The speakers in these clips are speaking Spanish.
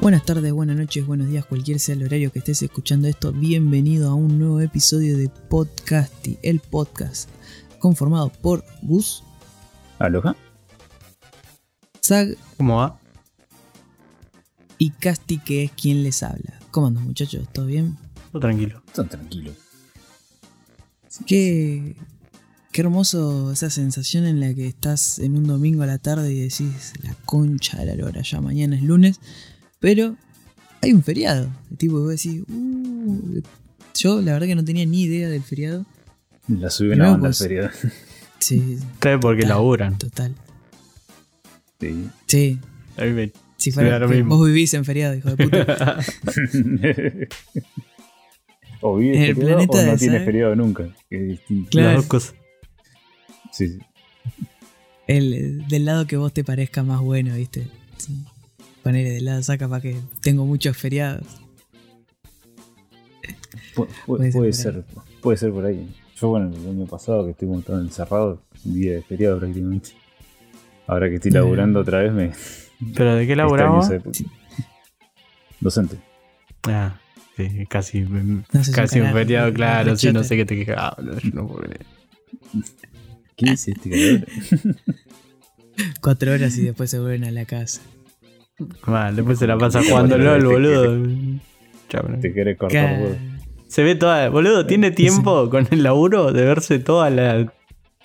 Buenas tardes, buenas noches, buenos días, cualquier sea el horario que estés escuchando esto. Bienvenido a un nuevo episodio de Podcasty, el podcast conformado por Gus, ¿Aloja? Zag ¿Cómo va? y Casti, que es quien les habla. ¿Cómo andan, muchachos? ¿Todo bien? Todo tranquilo. Tan tranquilo. Qué, qué hermoso esa sensación en la que estás en un domingo a la tarde y decís la concha de la lora, ya mañana es lunes, pero hay un feriado. Tipo, vos decís, "Uh", yo la verdad que no tenía ni idea del feriado. La subí una banda al pues- feriado. Sí, Ustedes porque Total. laburan. total. Sí. Sí, A mí me- si fuera lo que mismo. vos vivís en feriado, hijo de puta. o vive En el feriado planeta o no de tiene Zack. feriado nunca. Que es distinto. Claro. Las dos cosas. Sí, sí. El, del lado que vos te parezca más bueno, ¿viste? Sí. Ponele del lado saca para que tengo muchos feriados. Pu- pu- Puede Puede, ser ser, puede ser por ahí. Yo, bueno, el año pasado que estuve montado encerrado, un día de feriado prácticamente. Ahora que estoy Ah. laburando otra vez, me. ¿Pero de qué laburamos? Docente. Ah, sí, casi, No sé casi un un feriado, claro. Sí, no sé qué te quejas. Ah, no, yo no puedo creer. ¿Qué este cabrón? Cuatro horas y después se vuelven a la casa. Mal, después se la pasa jugando LOL, boludo. Te querés cortar vos. Se ve toda. Boludo, ¿tiene tiempo con el laburo de verse toda la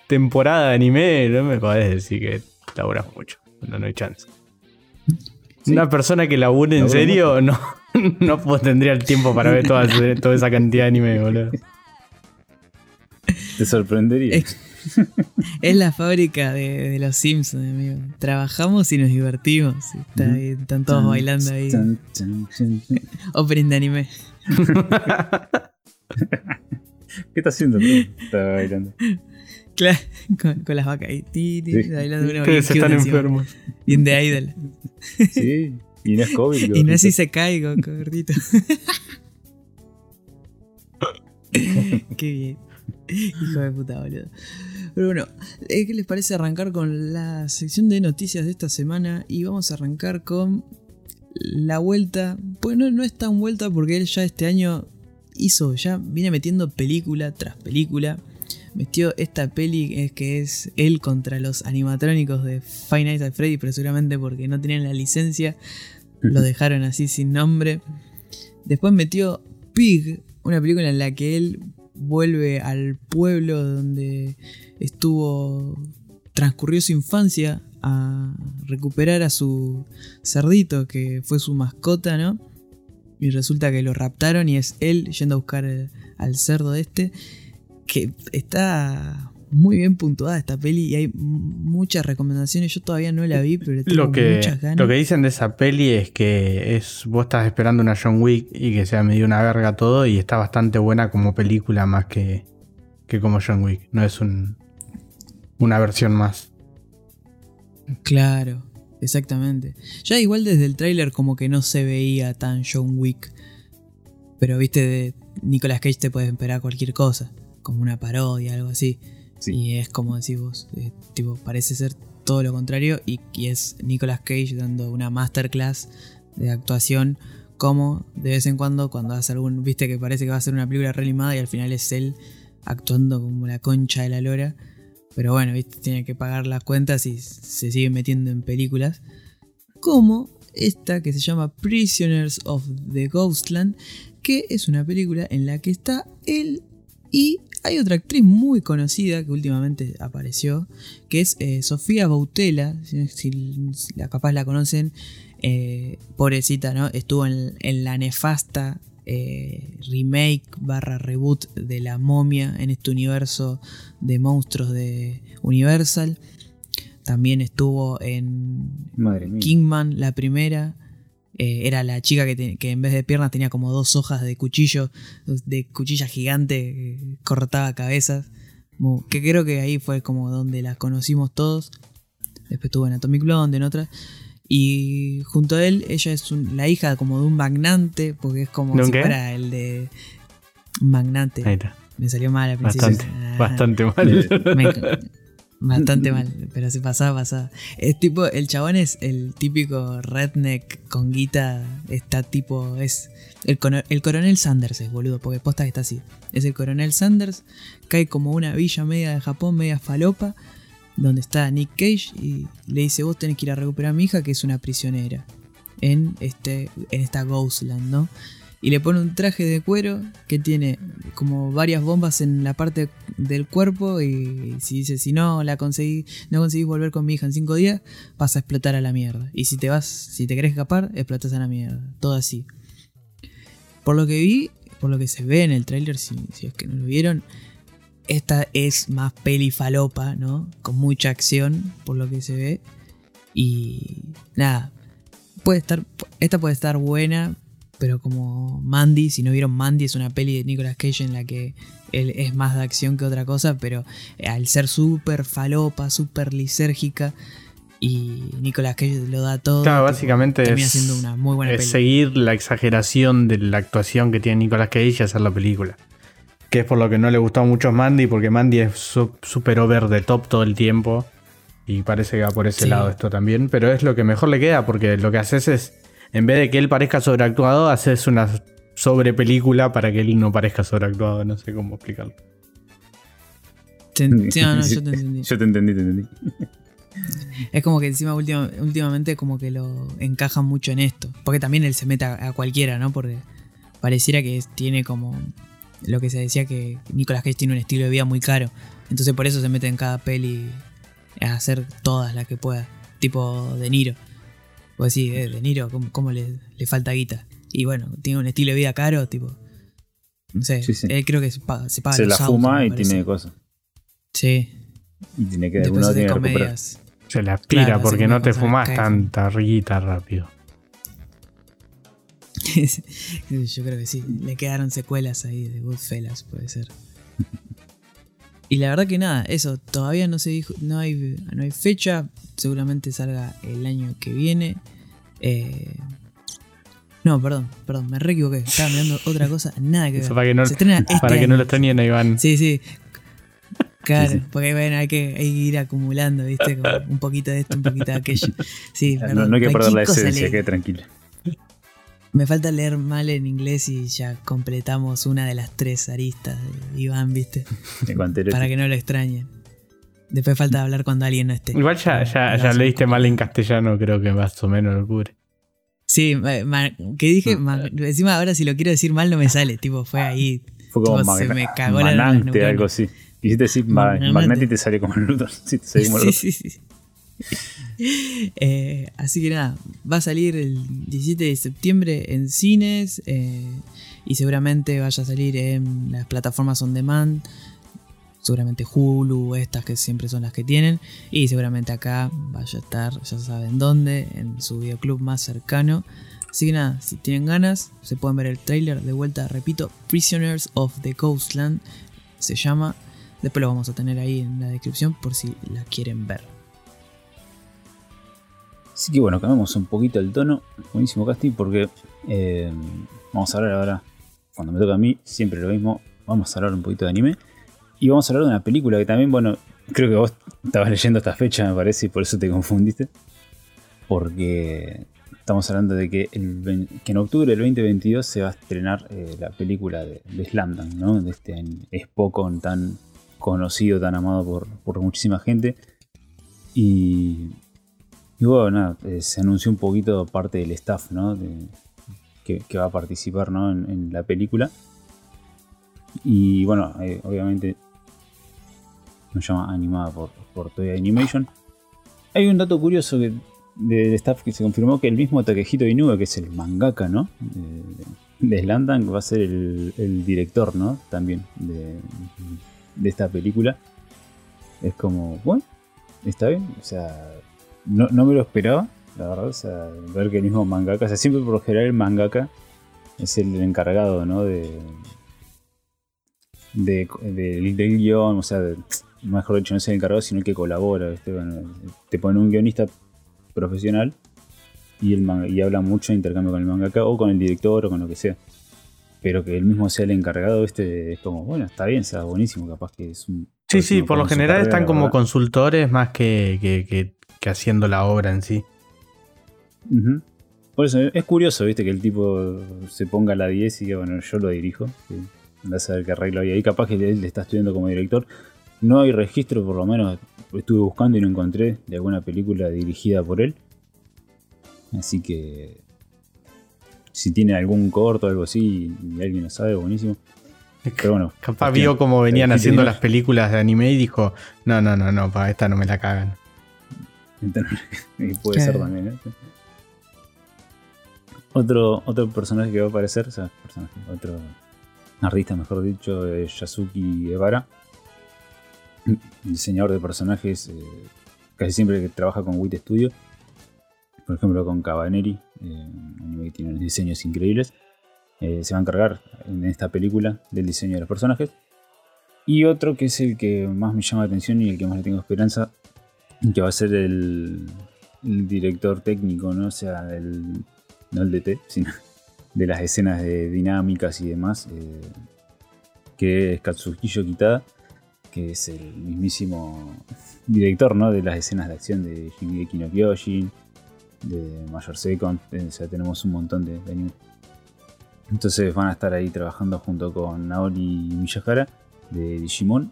temporada de anime? No me podés decir que laburas mucho. No, no hay chance. Sí. Una persona que labure en serio no, no pues, tendría el tiempo para ver toda, toda esa cantidad de anime, boludo. Te sorprendería. Es- Es la fábrica de, de los Simpsons, amigo. Trabajamos y nos divertimos. está ahí, están todos bailando ahí. Opening de anime. ¿Qué está haciendo? Está bailando. Claro, con, con las vacas ahí. ti, Sí. bailando una Ustedes están enfermos. Bien de idol. Sí. Y no es COVID. Y no así se cae gordito. Qué bien. Hijo de puta, boludo. Pero bueno, eh, ¿qué les parece arrancar con la sección de noticias de esta semana? Y vamos a arrancar con la vuelta. Pues no, no es tan vuelta porque él ya este año hizo, ya viene metiendo película tras película. Metió esta peli que es él contra los animatrónicos de Five Nights at Freddy, pero seguramente porque no tenían la licencia lo dejaron así sin nombre. Después metió Pig, una película en la que él vuelve al pueblo donde estuvo, transcurrió su infancia a recuperar a su cerdito que fue su mascota, ¿no? Y resulta que lo raptaron y es él yendo a buscar al cerdo este, que está muy bien puntuada esta peli y hay muchas recomendaciones. Yo todavía no la vi, pero tengo Lo que, muchas ganas. lo que dicen de esa peli es que es vos estás esperando una John Wick y que sea medio una verga todo y está bastante buena como película más que, que como John Wick. No es un, una versión más. Claro, exactamente. Ya igual desde el tráiler como que no se veía tan John Wick. Pero viste, de Nicolas Cage te puedes esperar cualquier cosa. Como una parodia, algo así. Sí. Y es como decís vos, eh, tipo, parece ser todo lo contrario. Y, y es Nicolas Cage dando una masterclass de actuación. Como de vez en cuando, cuando hace algún. Viste que parece que va a ser una película realimada y al final es él actuando como la concha de la lora. Pero bueno, viste, tiene que pagar las cuentas y se sigue metiendo en películas. Como esta que se llama Prisoners of the Ghostland, que es una película en la que está él y hay otra actriz muy conocida que últimamente apareció, que es eh, Sofía Bautela, si, si la capaz la conocen, eh, pobrecita, ¿no? Estuvo en, en la nefasta eh, remake barra reboot de La momia en este universo de monstruos de Universal. También estuvo en Madre mía. Kingman, la primera. Eh, era la chica que, te- que en vez de piernas tenía como dos hojas de cuchillo, de cuchilla gigante, que cortaba cabezas. Que creo que ahí fue como donde la conocimos todos. Después estuvo en Atomic Blonde, en otra. Y junto a él, ella es un- la hija como de un magnate, porque es como ¿De un si qué? fuera el de un magnate. Ahí está. Me salió mal al principio. Bastante, Ah, bastante mal. me- Bastante mal, pero se pasaba, pasaba. Es tipo, el chabón es el típico redneck con guita. Está tipo, es el, el coronel Sanders, es boludo, porque posta que está así. Es el coronel Sanders, cae como una villa media de Japón, media falopa, donde está Nick Cage y le dice: Vos tenés que ir a recuperar a mi hija, que es una prisionera en, este, en esta Ghostland, ¿no? Y le pone un traje de cuero que tiene como varias bombas en la parte del cuerpo y si dice si no la conseguí, no conseguís volver con mi hija en cinco días, vas a explotar a la mierda. Y si te vas, si te querés escapar, explotas a la mierda. Todo así. Por lo que vi, por lo que se ve en el tráiler, si, si es que no lo vieron, esta es más peli falopa, ¿no? Con mucha acción, por lo que se ve. Y nada, puede estar, esta puede estar buena, pero como Mandy, si no vieron Mandy, es una peli de Nicolas Cage en la que él es más de acción que otra cosa, pero al ser súper falopa, súper lisérgica, y Nicolas Cage lo da todo, Claro, básicamente termina es, siendo una muy buena es peli. seguir la exageración de la actuación que tiene Nicolas Cage y hacer la película. Que es por lo que no le gustó mucho a Mandy, porque Mandy es su- súper over the top todo el tiempo. Y parece que va por ese Sí. lado esto también. Pero es lo que mejor le queda, porque lo que haces es, en vez de que él parezca sobreactuado, haces una sobre película para que él no parezca sobreactuado. No sé cómo explicarlo. Te- sí, no, no, yo te entendí. Yo te entendí, te entendí. Es como que encima última- últimamente como que lo encajan mucho en esto. Porque también él se mete a, a cualquiera, ¿no? Porque pareciera que es- tiene como lo que se decía que Nicolas Cage tiene un estilo de vida muy caro. Entonces por eso se mete en cada peli a hacer todas las que pueda. Tipo De Niro. Pues sí, eh, De Niro, ¿cómo, cómo le, le falta guita? Y bueno, tiene un estilo de vida caro, tipo... No sé, Sí, sí. él creo que se paga, se paga Se los la autos, fuma y tiene cosas. Sí, Y tiene que después hace tiene que comedias. Se la aspira Claro, porque no te fumas tanta riguita rápido. Yo creo que sí. Le quedaron secuelas ahí de Goodfellas, puede ser. Y la verdad que nada, eso, todavía no se dijo, no hay, no hay fecha, seguramente salga el año que viene. Eh, no, perdón, perdón, me re equivoqué, estaba mirando otra cosa, nada que ver. Eso para que no, Se estrena este para que no lo extrañen a Iván. Sí, sí. Claro, Sí, sí. porque bueno, hay que, hay que ir acumulando, ¿viste? Como un poquito de esto, un poquito de aquello. Sí, No, perdón, no hay que perder la esencia, quede tranquilo. Me falta leer mal en inglés y ya completamos una de las tres aristas de Iván, ¿viste? Para que no lo extrañen. Después falta hablar cuando alguien no esté. Igual ya, ya, ya leíste mal en castellano, creo que más o menos lo cubre. Sí, que dije, ma- encima ahora si lo quiero decir mal no me sale, tipo, fue ahí. Fue como tipo, se me cagó la- algo así. Quisiste decir ma- Magnate. y te sale como el Luthor. Sí, sí, sí. Eh, así que nada, va a salir el 17 de septiembre en cines eh, y seguramente vaya a salir en las plataformas on demand, seguramente Hulu, estas que siempre son las que tienen, y seguramente acá vaya a estar, ya saben dónde, en su videoclub más cercano. Así que nada, si tienen ganas, se pueden ver el trailer de vuelta, repito, Prisoners of the Coastland se llama. Después lo vamos a tener ahí en la descripción por si la quieren ver. Así que bueno, cambiamos un poquito el tono. Buenísimo casting porque eh, vamos a hablar ahora, cuando me toca a mí, siempre lo mismo. Vamos a hablar un poquito de anime. Y vamos a hablar de una película que también, bueno, creo que vos estabas leyendo esta fecha, me parece, y por eso te confundiste. Porque estamos hablando de que, en octubre del 2022 se va a estrenar eh, la película de, de ¿no? De este Spokon tan conocido, tan amado por muchísima gente. Y y bueno, eh, se anunció un poquito parte del staff, ¿no? Que, va a participar, ¿no? En, la película. Y bueno, eh, obviamente nos llama animada por, por Toei Animation. Hay un dato curioso que, del staff que se confirmó que el mismo Takehito Inoue, que es el mangaka, ¿no? De, de Slandan, va a ser el, el director, ¿no? También de, de esta película. Es como, bueno, está bien, o sea, no, no me lo esperaba, la verdad, o sea, ver que el mismo mangaka, o sea, siempre por lo general el mangaka es el encargado, ¿no? De, de, de- del guion, o sea, de- mejor dicho, no es el encargado, sino el que colabora, ¿viste? Bueno, te pone un guionista profesional y, el y habla mucho de intercambio con el mangaka o con el director o con lo que sea. Pero que él mismo sea el encargado, este es como, bueno, está bien, sea buenísimo, capaz que es un Sí, sí, por lo general carrera, están como ¿verdad? consultores más que, que- que- que haciendo la obra en sí. Por eso es curioso, viste, que el tipo se ponga a la 10 y que bueno, yo lo dirijo. Anda a saber qué arreglo hay ahí. Capaz que él está estudiando como director. No hay registro, por lo menos estuve buscando y no encontré de alguna película dirigida por él. Así que si tiene algún corto o algo así y alguien lo sabe, buenísimo. Pero bueno, Capaz cuestión- vio cómo venían haciendo las películas de anime y dijo, no, no, no, no, para esta no me la cagan. Y puede ser también, ¿eh? Otro, otro personaje que va a aparecer, o sea, personaje, otro artista, mejor dicho, es Yasuki Ebara. Diseñador de personajes, eh, casi siempre que trabaja con Wit Studio. Por ejemplo, con Cabaneri, eh, un anime que tiene unos diseños increíbles. Eh, se va a encargar en esta película del diseño de los personajes. Y otro que es el que más me llama la atención y el que más le tengo esperanza, que va a ser el, el director técnico, ¿no? O sea, el, no el DT, sino de las escenas de dinámicas y demás, eh, que es Katsuhiro Kitada, que es el mismísimo director, ¿no? De las escenas de acción de Shingeki no Kyojin, de Major Second, eh, o sea, tenemos un montón de, de. Entonces van a estar ahí trabajando junto con Naori Miyahara de Digimon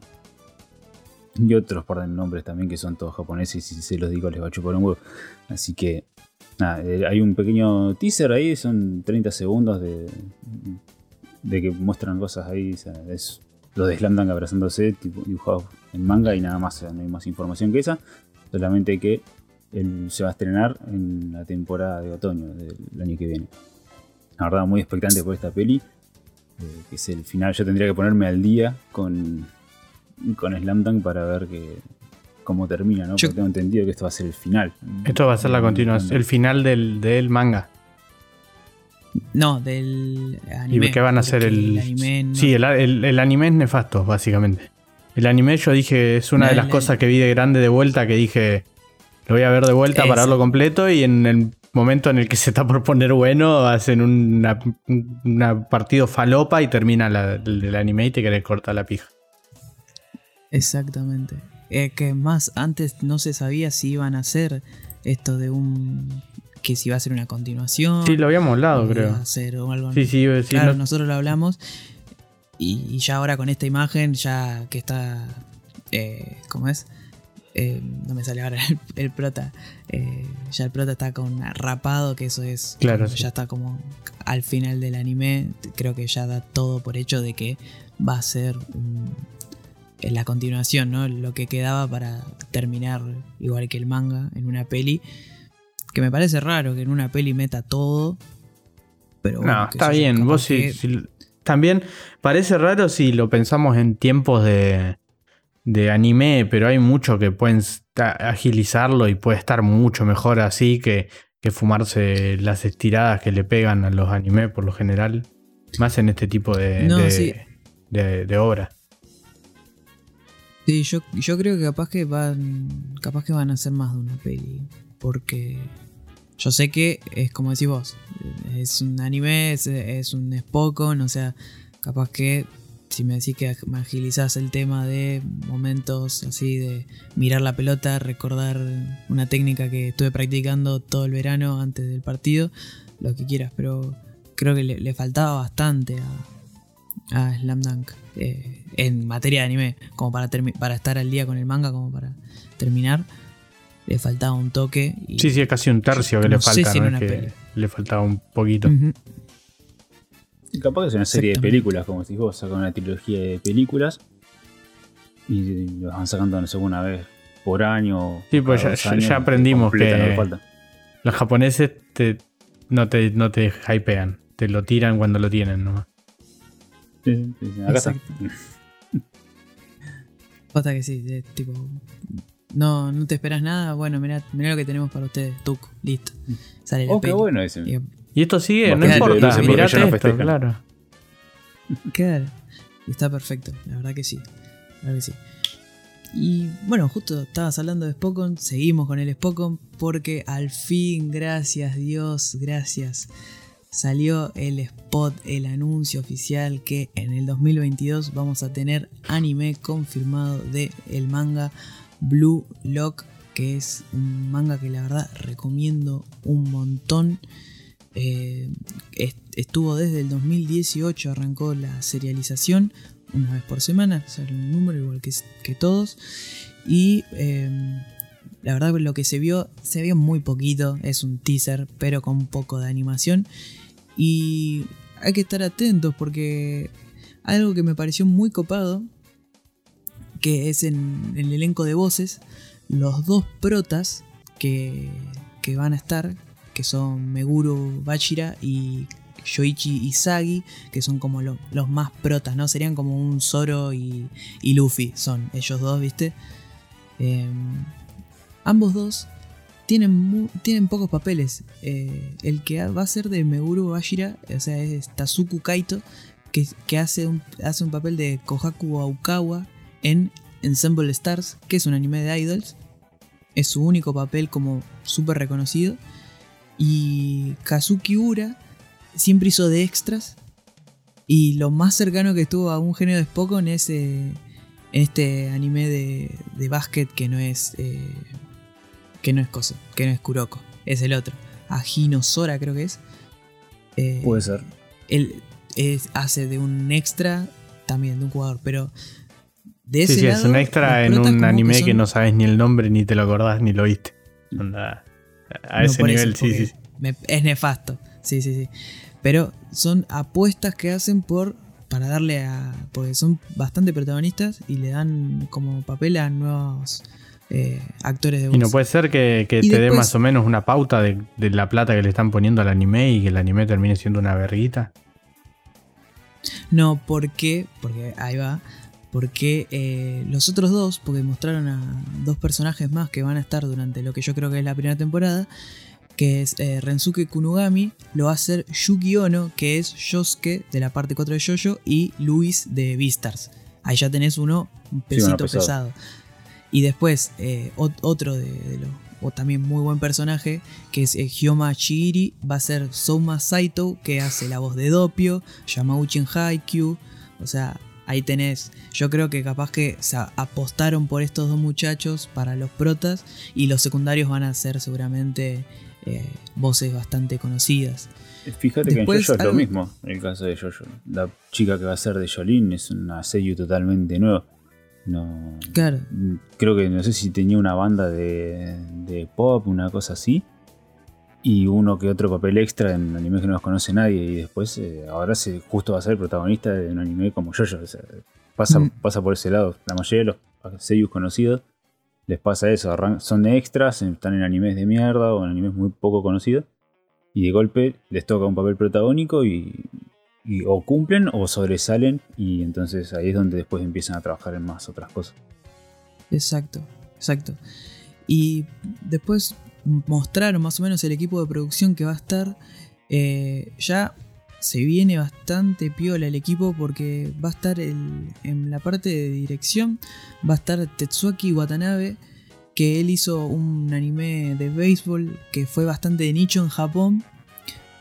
y otros de nombres también que son todos japoneses y si se los digo les va a chupar un huevo. Así que eh, hay un pequeño teaser ahí, son 30 segundos de, de que muestran cosas ahí. o sea, es lo de Slam Dunk abrazándose, tipo, dibujados en manga y nada más, no hay más información que esa. Solamente que él se va a estrenar en la temporada de otoño del año que viene. La verdad, muy expectante por esta peli. eh, que es el final. Yo tendría que ponerme al día con, con Slam Dunk para ver que, cómo termina, ¿no? Yo- Porque tengo entendido que esto va a ser el final. Esto va a ser la continuación, el final del, del manga. No, del anime. ¿Y qué van a hacer el...? anime no- Sí, el, el- el anime es nefasto, básicamente. El anime yo dije, es una No, de las el- cosas que vi de grande de vuelta, que dije, lo voy a ver de vuelta para verlo completo y en el momento en el que se está por poner bueno, hacen una, una partido falopa y termina la- el, el anime y te querés cortar la pija. Exactamente. Eh, que más antes no se sabía si iban a hacer esto de un. que si iba a ser una continuación. Sí, lo habíamos hablado, creo. o algo Sí, sí, iba a decir, claro, no- nosotros lo hablamos. Y, y ya ahora con esta imagen, ya que está. Eh, ¿Cómo es? Eh, no me sale ahora el, el prota. Eh, ya el prota está con rapado, que eso es. Claro, sí. Ya está como al final del anime. Creo que ya da todo por hecho de que va a ser un- en la continuación, ¿no? Lo que quedaba para terminar igual que el manga en una peli. Que me parece raro que en una peli meta todo. Pero bueno, No, está bien. Vos sí, que- también parece raro si lo pensamos en tiempos de, de anime, pero hay mucho que pueden agilizarlo y puede estar mucho mejor así que, que fumarse las estiradas que le pegan a los anime por lo general. Más en este tipo de, No, de, sí. de- de obra. Sí, yo, yo creo que capaz que van. Capaz que van a hacer más de una peli. Porque yo sé que es como decís vos. Es un anime, es, es un Spokon, o sea, capaz que si me decís que me agilizás el tema de momentos así de mirar la pelota, recordar una técnica que estuve practicando todo el verano antes del partido, lo que quieras, pero creo que le, faltaba bastante a, a Slam Dunk eh, en materia de anime, como para, para estar al día con el manga, como para terminar. Le faltaba un toque. Y, Sí, sí, es casi un tercio que No le sé falta, si ¿no? una Es que peli. le faltaba un poquito. Y capaz que es una serie de películas, como decís vos, sacan una trilogía de películas y los van sacando, no sé, una vez por año. Sí, pues ya- aprendimos que- falta. Los japoneses te, no, te, no te hypean, te lo tiran cuando lo tienen nomás. Sí, sí, sí, sí, acá está. Posta que sí, de- tipo. No, no te esperas nada. Bueno, mirá, mirá lo que tenemos para ustedes. Tuco, listo. Sale la Oh, qué bueno ese. Y- Y esto sigue, no importa, porque mirate no esto, claro. Claro. Está perfecto, la verdad que sí. La verdad que sí. Y bueno, justo estabas hablando de Spokon, seguimos con el Spokon porque al fin, gracias Dios, gracias. Salió el spot, el anuncio oficial que en el 2022 vamos a tener anime confirmado de el manga Blue Lock, que es un manga que la verdad recomiendo un montón. Eh, estuvo desde el 2018, arrancó la serialización una vez por semana, sale un número igual que, todos. Y em, la verdad lo que se vio, se vio muy poquito, es un teaser, pero con un poco de animación. Y hay que estar atentos porque algo que me pareció muy copado, que es en, el elenco de voces, los dos protas que, que van a estar, que son Meguro Bachira y Yoichi Isagi, que son como los más protas, ¿no? Serían como un Zoro y, y Luffy, son ellos dos, ¿viste? Em, ambos dos tienen, tienen pocos papeles. Eh, el que va a ser de Meguro Bashira, o sea, es Tazuku Kaito, que, que hace, un, hace un papel de Kohaku Aokawa en Ensemble Stars, que es un anime de idols. Es su único papel como súper reconocido. Y Kazuki Ura siempre hizo de extras. Y lo más cercano que estuvo a un genio de Spokon es eh, este anime de, de básquet que no es. Eh, que no es cosa, que no es Kuroko, es el otro. Ajino Sora creo que es. Eh, Puede ser. Él hace de un extra también, de un jugador, pero de ese sí, sí, es un extra en un anime que, no sabes ni el nombre, ni te lo acordás, ni lo viste. a ese nivel, sí, sí. es nefasto, sí, sí, sí. Pero son apuestas que hacen por para darle a. porque son bastante protagonistas y le dan como papel a nuevos eh, actores de voz. Y no puede ser que, te dé más o menos una pauta de, la plata que le están poniendo al anime y que el anime termine siendo una verguita. No, ¿por qué? Porque ahí va. Porque eh, los otros dos, porque mostraron a dos personajes más que van a estar durante lo que yo creo que es la primera temporada, que es eh, Rensuke Kunugami, lo va a hacer Yuki Ono, que es Yosuke de la parte 4 de Jojo, y Luis de Beastars. Ahí ya tenés uno, un pesito pesado. Y después, eh, otro de, los o también muy buen personaje, que es eh, Hyoma Chihiri, va a ser Souma Saito, que hace la voz de Doppio, Yamauchi en Haikyuu, o sea, ahí tenés, yo creo que capaz que se apostaron por estos dos muchachos para los protas, y los secundarios van a ser seguramente eh, voces bastante conocidas. Fíjate que en Jojo es lo mismo, en el caso de Jojo. La chica que va a ser de Jolín es una seiyuu totalmente nueva. No, claro. Creo que no sé si tenía una banda de, pop, una cosa así. Y uno que otro papel extra en animes que no los conoce nadie. Y después, eh, ahora se, justo va a ser protagonista de un anime como yo. pasa, mm. pasa por ese lado. La mayoría de los seiyus conocidos les pasa eso. Son de extras, están en animes de mierda o en animes muy poco conocidos. Y de golpe les toca un papel protagónico y o cumplen o sobresalen y entonces ahí es donde después empiezan a trabajar en más otras cosas. Exacto, exacto. Y después mostraron más o menos el equipo de producción que va a estar. Eh, ya se viene bastante piola el equipo porque va a estar en la parte de dirección, va a estar Tetsuaki Watanabe, que él hizo un anime de béisbol que fue bastante de nicho en Japón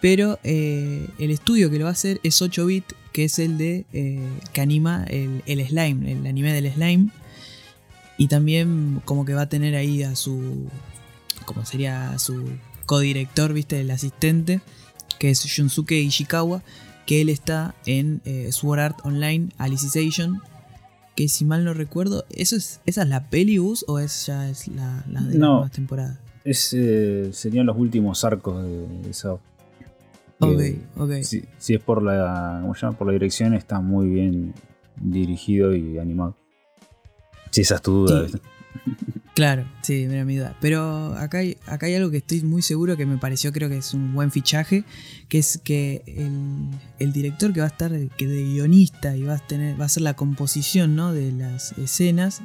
pero eh, el estudio que lo va a hacer es 8-bit, que es el de eh, que anima el, slime, el anime del slime. Y también como que va a tener ahí a su. como sería su codirector, viste, el asistente, que es Shunsuke Ishikawa, que él está en eh, Sword Art Online Alicization. Que si mal no recuerdo, ¿eso es, ¿esa es la peli o es ya es la, de la nueva temporada? Es, serían los últimos arcos de esa Ok, ok. Si, es por la, por la dirección, está muy bien dirigido y animado. Si esa es tu duda. Claro, sí, mira mi duda. Pero acá hay, acá hay algo que estoy muy seguro que me pareció, creo que es un buen fichaje, que es que el, director que va a estar que de guionista y va a tener, va a hacer la composición ¿no? de las escenas,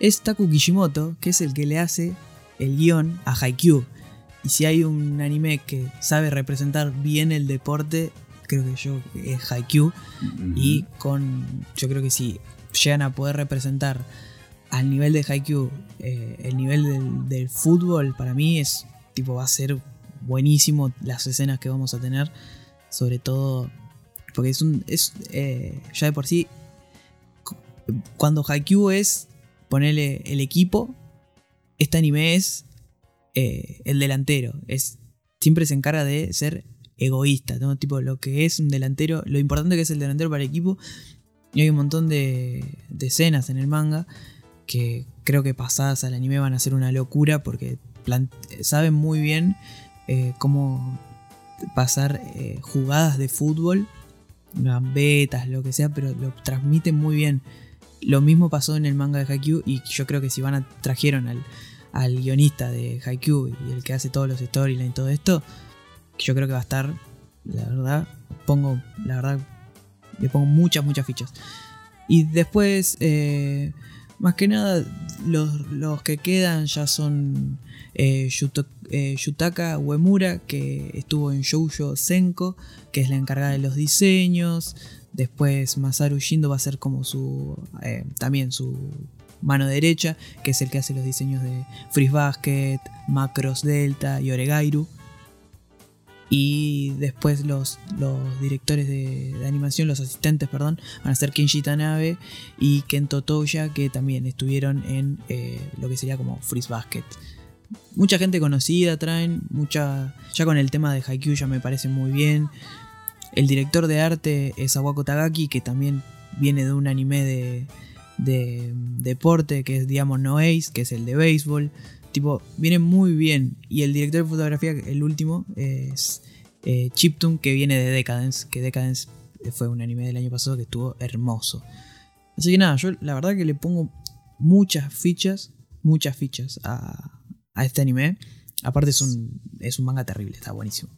es Taku Kishimoto, que es el que le hace el guion a Haikyuu. Y si hay un anime que sabe representar bien el deporte, creo que yo es Haikyuu. Y con. Yo creo que si llegan a poder representar al nivel de Haikyuu, eh, el nivel del, fútbol, para mí es. Tipo, va a ser buenísimo las escenas que vamos a tener. Sobre todo. Porque es un. Es, eh, ya de por sí. Cuando Haikyuu es. Ponerle el equipo. Este anime es. Eh, el delantero. Es. Siempre se encarga de ser egoísta. ¿no? Tipo, lo que es un delantero. Lo importante que es el delantero para el equipo. Y hay un montón de, escenas en el manga. Que creo que pasadas al anime van a ser una locura. Porque saben muy bien eh, cómo pasar eh, jugadas de fútbol, gambetas, lo que sea, pero lo transmiten muy bien. Lo mismo pasó en el manga de Haikyuu y yo creo que si van a trajeron al, al guionista de Haikyuu y el que hace todos los storylines y todo esto, yo creo que va a estar, la verdad, pongo, la verdad, le pongo muchas, muchas fichas. Y después, eh, más que nada, los, los que quedan ya son eh, eh, Yutaka Uemura, que estuvo en Shoujo Senko, que es la encargada de los diseños. Después Masaru Shindo va a ser como su. también su mano derecha, que es el que hace los diseños de Freeze Basket, Macros Delta y Oregairu. Y después los, los directores de, animación, los asistentes, perdón, van a ser Kenji Tanabe y Kento Toya, que también estuvieron en eh, lo que sería como Freeze Basket. Mucha gente conocida traen, mucha. Ya con el tema de Haikyuu ya me parece muy bien. El director de arte es Awako Tagaki, que también viene de un anime de, de deporte que es Diamond No Ace, que es el de béisbol. Tipo, viene muy bien. Y el director de fotografía, el último, es eh, Chiptune, que viene de Decadence. Que Decadence fue un anime del año pasado que estuvo hermoso. Así que nada, yo la verdad que le pongo muchas fichas, muchas fichas a, a este anime. Aparte es un, es un manga terrible, está buenísimo.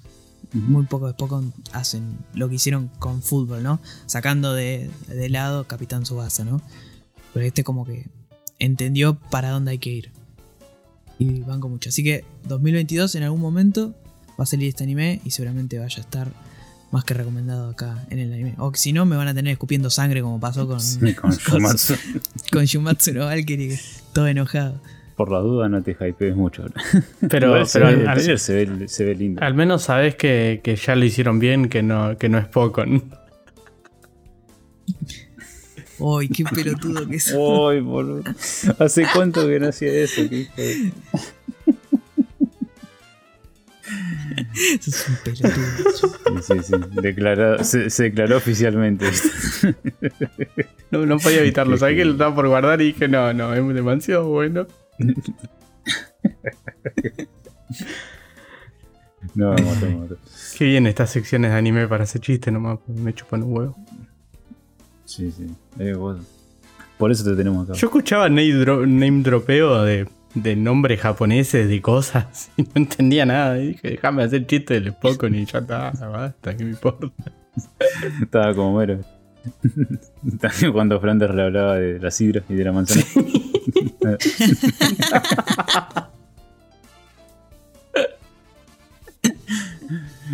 Muy poco de poco hacen lo que hicieron con fútbol, ¿no? Sacando de, de lado Capitán Subasa, ¿no? Pero este como que entendió para dónde hay que ir. Y banco mucho. Así que 2022 en algún momento va a salir este anime y seguramente vaya a estar más que recomendado acá en el anime. O si no, me van a tener escupiendo sangre como pasó con, Sí, con Shumatsu. con Shumatsu no Valkyrie, todo enojado. Por la duda no te hypees mucho. Pero, se ve- al, se ve, se ve lindo. al menos sabes que, que ya lo hicieron bien, que no, que no es poco. Uy, qué pelotudo que es. Uy, boludo. ¿Hace cuánto que no hacía eso? Qué hijo de- Sos un pelotudo. Sí, sí, sí. Declarado- se, se declaró oficialmente. No, no podía evitarlo. Sabía que lo estaba por guardar y dije, no, no, es demasiado bueno. No, me mató, me mató. Qué bien estas secciones de anime para hacer chistes nomás, me chupan un huevo. Sí, sí. Eh, vos- Por eso te tenemos acá. Yo escuchaba name, dro- name dropeo de, de nombres japoneses, de cosas, y no entendía nada. Y dije, déjame hacer chistes del Spokon y ya está, basta, que me importa. Estaba como mero. También cuando Flanders le hablaba de la sidra y de la manzana.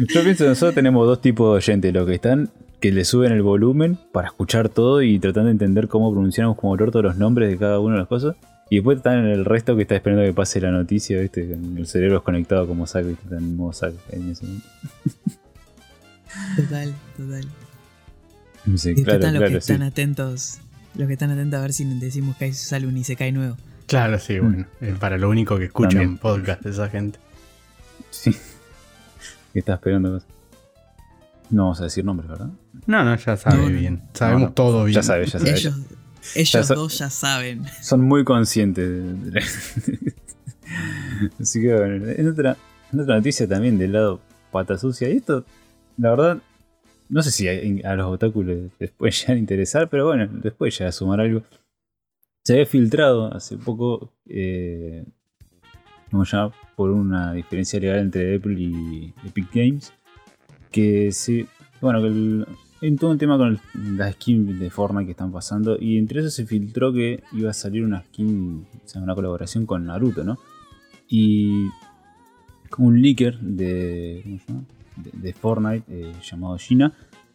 Yo pienso que nosotros tenemos dos tipos de oyentes, los que están que le suben el volumen para escuchar todo y tratando de entender cómo pronunciamos como el orto los nombres de cada una de las cosas. Y después están el resto que está esperando que pase la noticia, ¿viste? El cerebro es conectado como saco, ¿viste? Está en modo saco en ese momento. Total, total. Sí, claro, los claro, que sí. están atentos. Los que están atentos a ver si decimos que hay- sale un Isekai nuevo. Claro, sí, bueno, es para lo único que escuchan También. podcast esa gente. Sí. ¿Qué estás esperando? No vamos a decir nombres, ¿verdad? No, no, ya sabe No, bien. Sabemos No, no. todo bien. Ya sabes, ya sabes. Ellos, ellos Ya dos ya saben. Son muy conscientes. de- de la- Así que bueno, en otra, en otra noticia también del lado pata sucia. Y esto, la verdad, no sé si a, a los les puede llegar a interesar, pero bueno, puede llegar a sumar algo. Se había filtrado hace poco, eh, como ya por una diferencia legal entre Apple y Epic Games, que se, bueno, que el- hay todo un tema con el- las skins de Fortnite que están pasando y entre eso se filtró que iba a salir una skin, o sea, una colaboración con Naruto, ¿no? Y un leaker de, ¿cómo se llama? de, de Fortnite eh, llamado Gina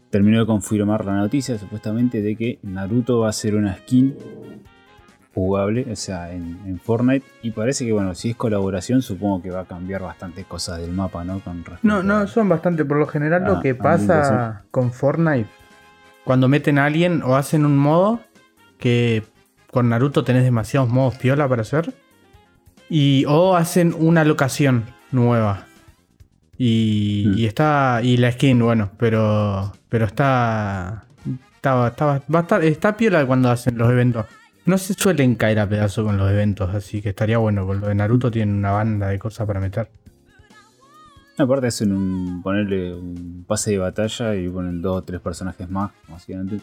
terminó de confirmar la noticia supuestamente de que Naruto va a ser una skin jugable, o sea, en, en Fortnite. Y parece que, bueno, si es colaboración, supongo que va a cambiar bastante cosas del mapa, ¿no? Con No, no, a- son bastante. Por lo general, lo que pasa con Fortnite, cuando meten a alguien o hacen un modo que con Naruto tenés demasiados modos piola para hacer, y o hacen una locación nueva. Y, y está. Y la skin, bueno, pero. Pero está. Está, está, va a estar- está piola cuando hacen los eventos. No se suelen caer a pedazo con los eventos, así que estaría bueno. Con lo de Naruto tienen una banda de cosas para meter. Aparte hacen un. ponerle un pase de batalla y ponen dos o tres personajes más, básicamente.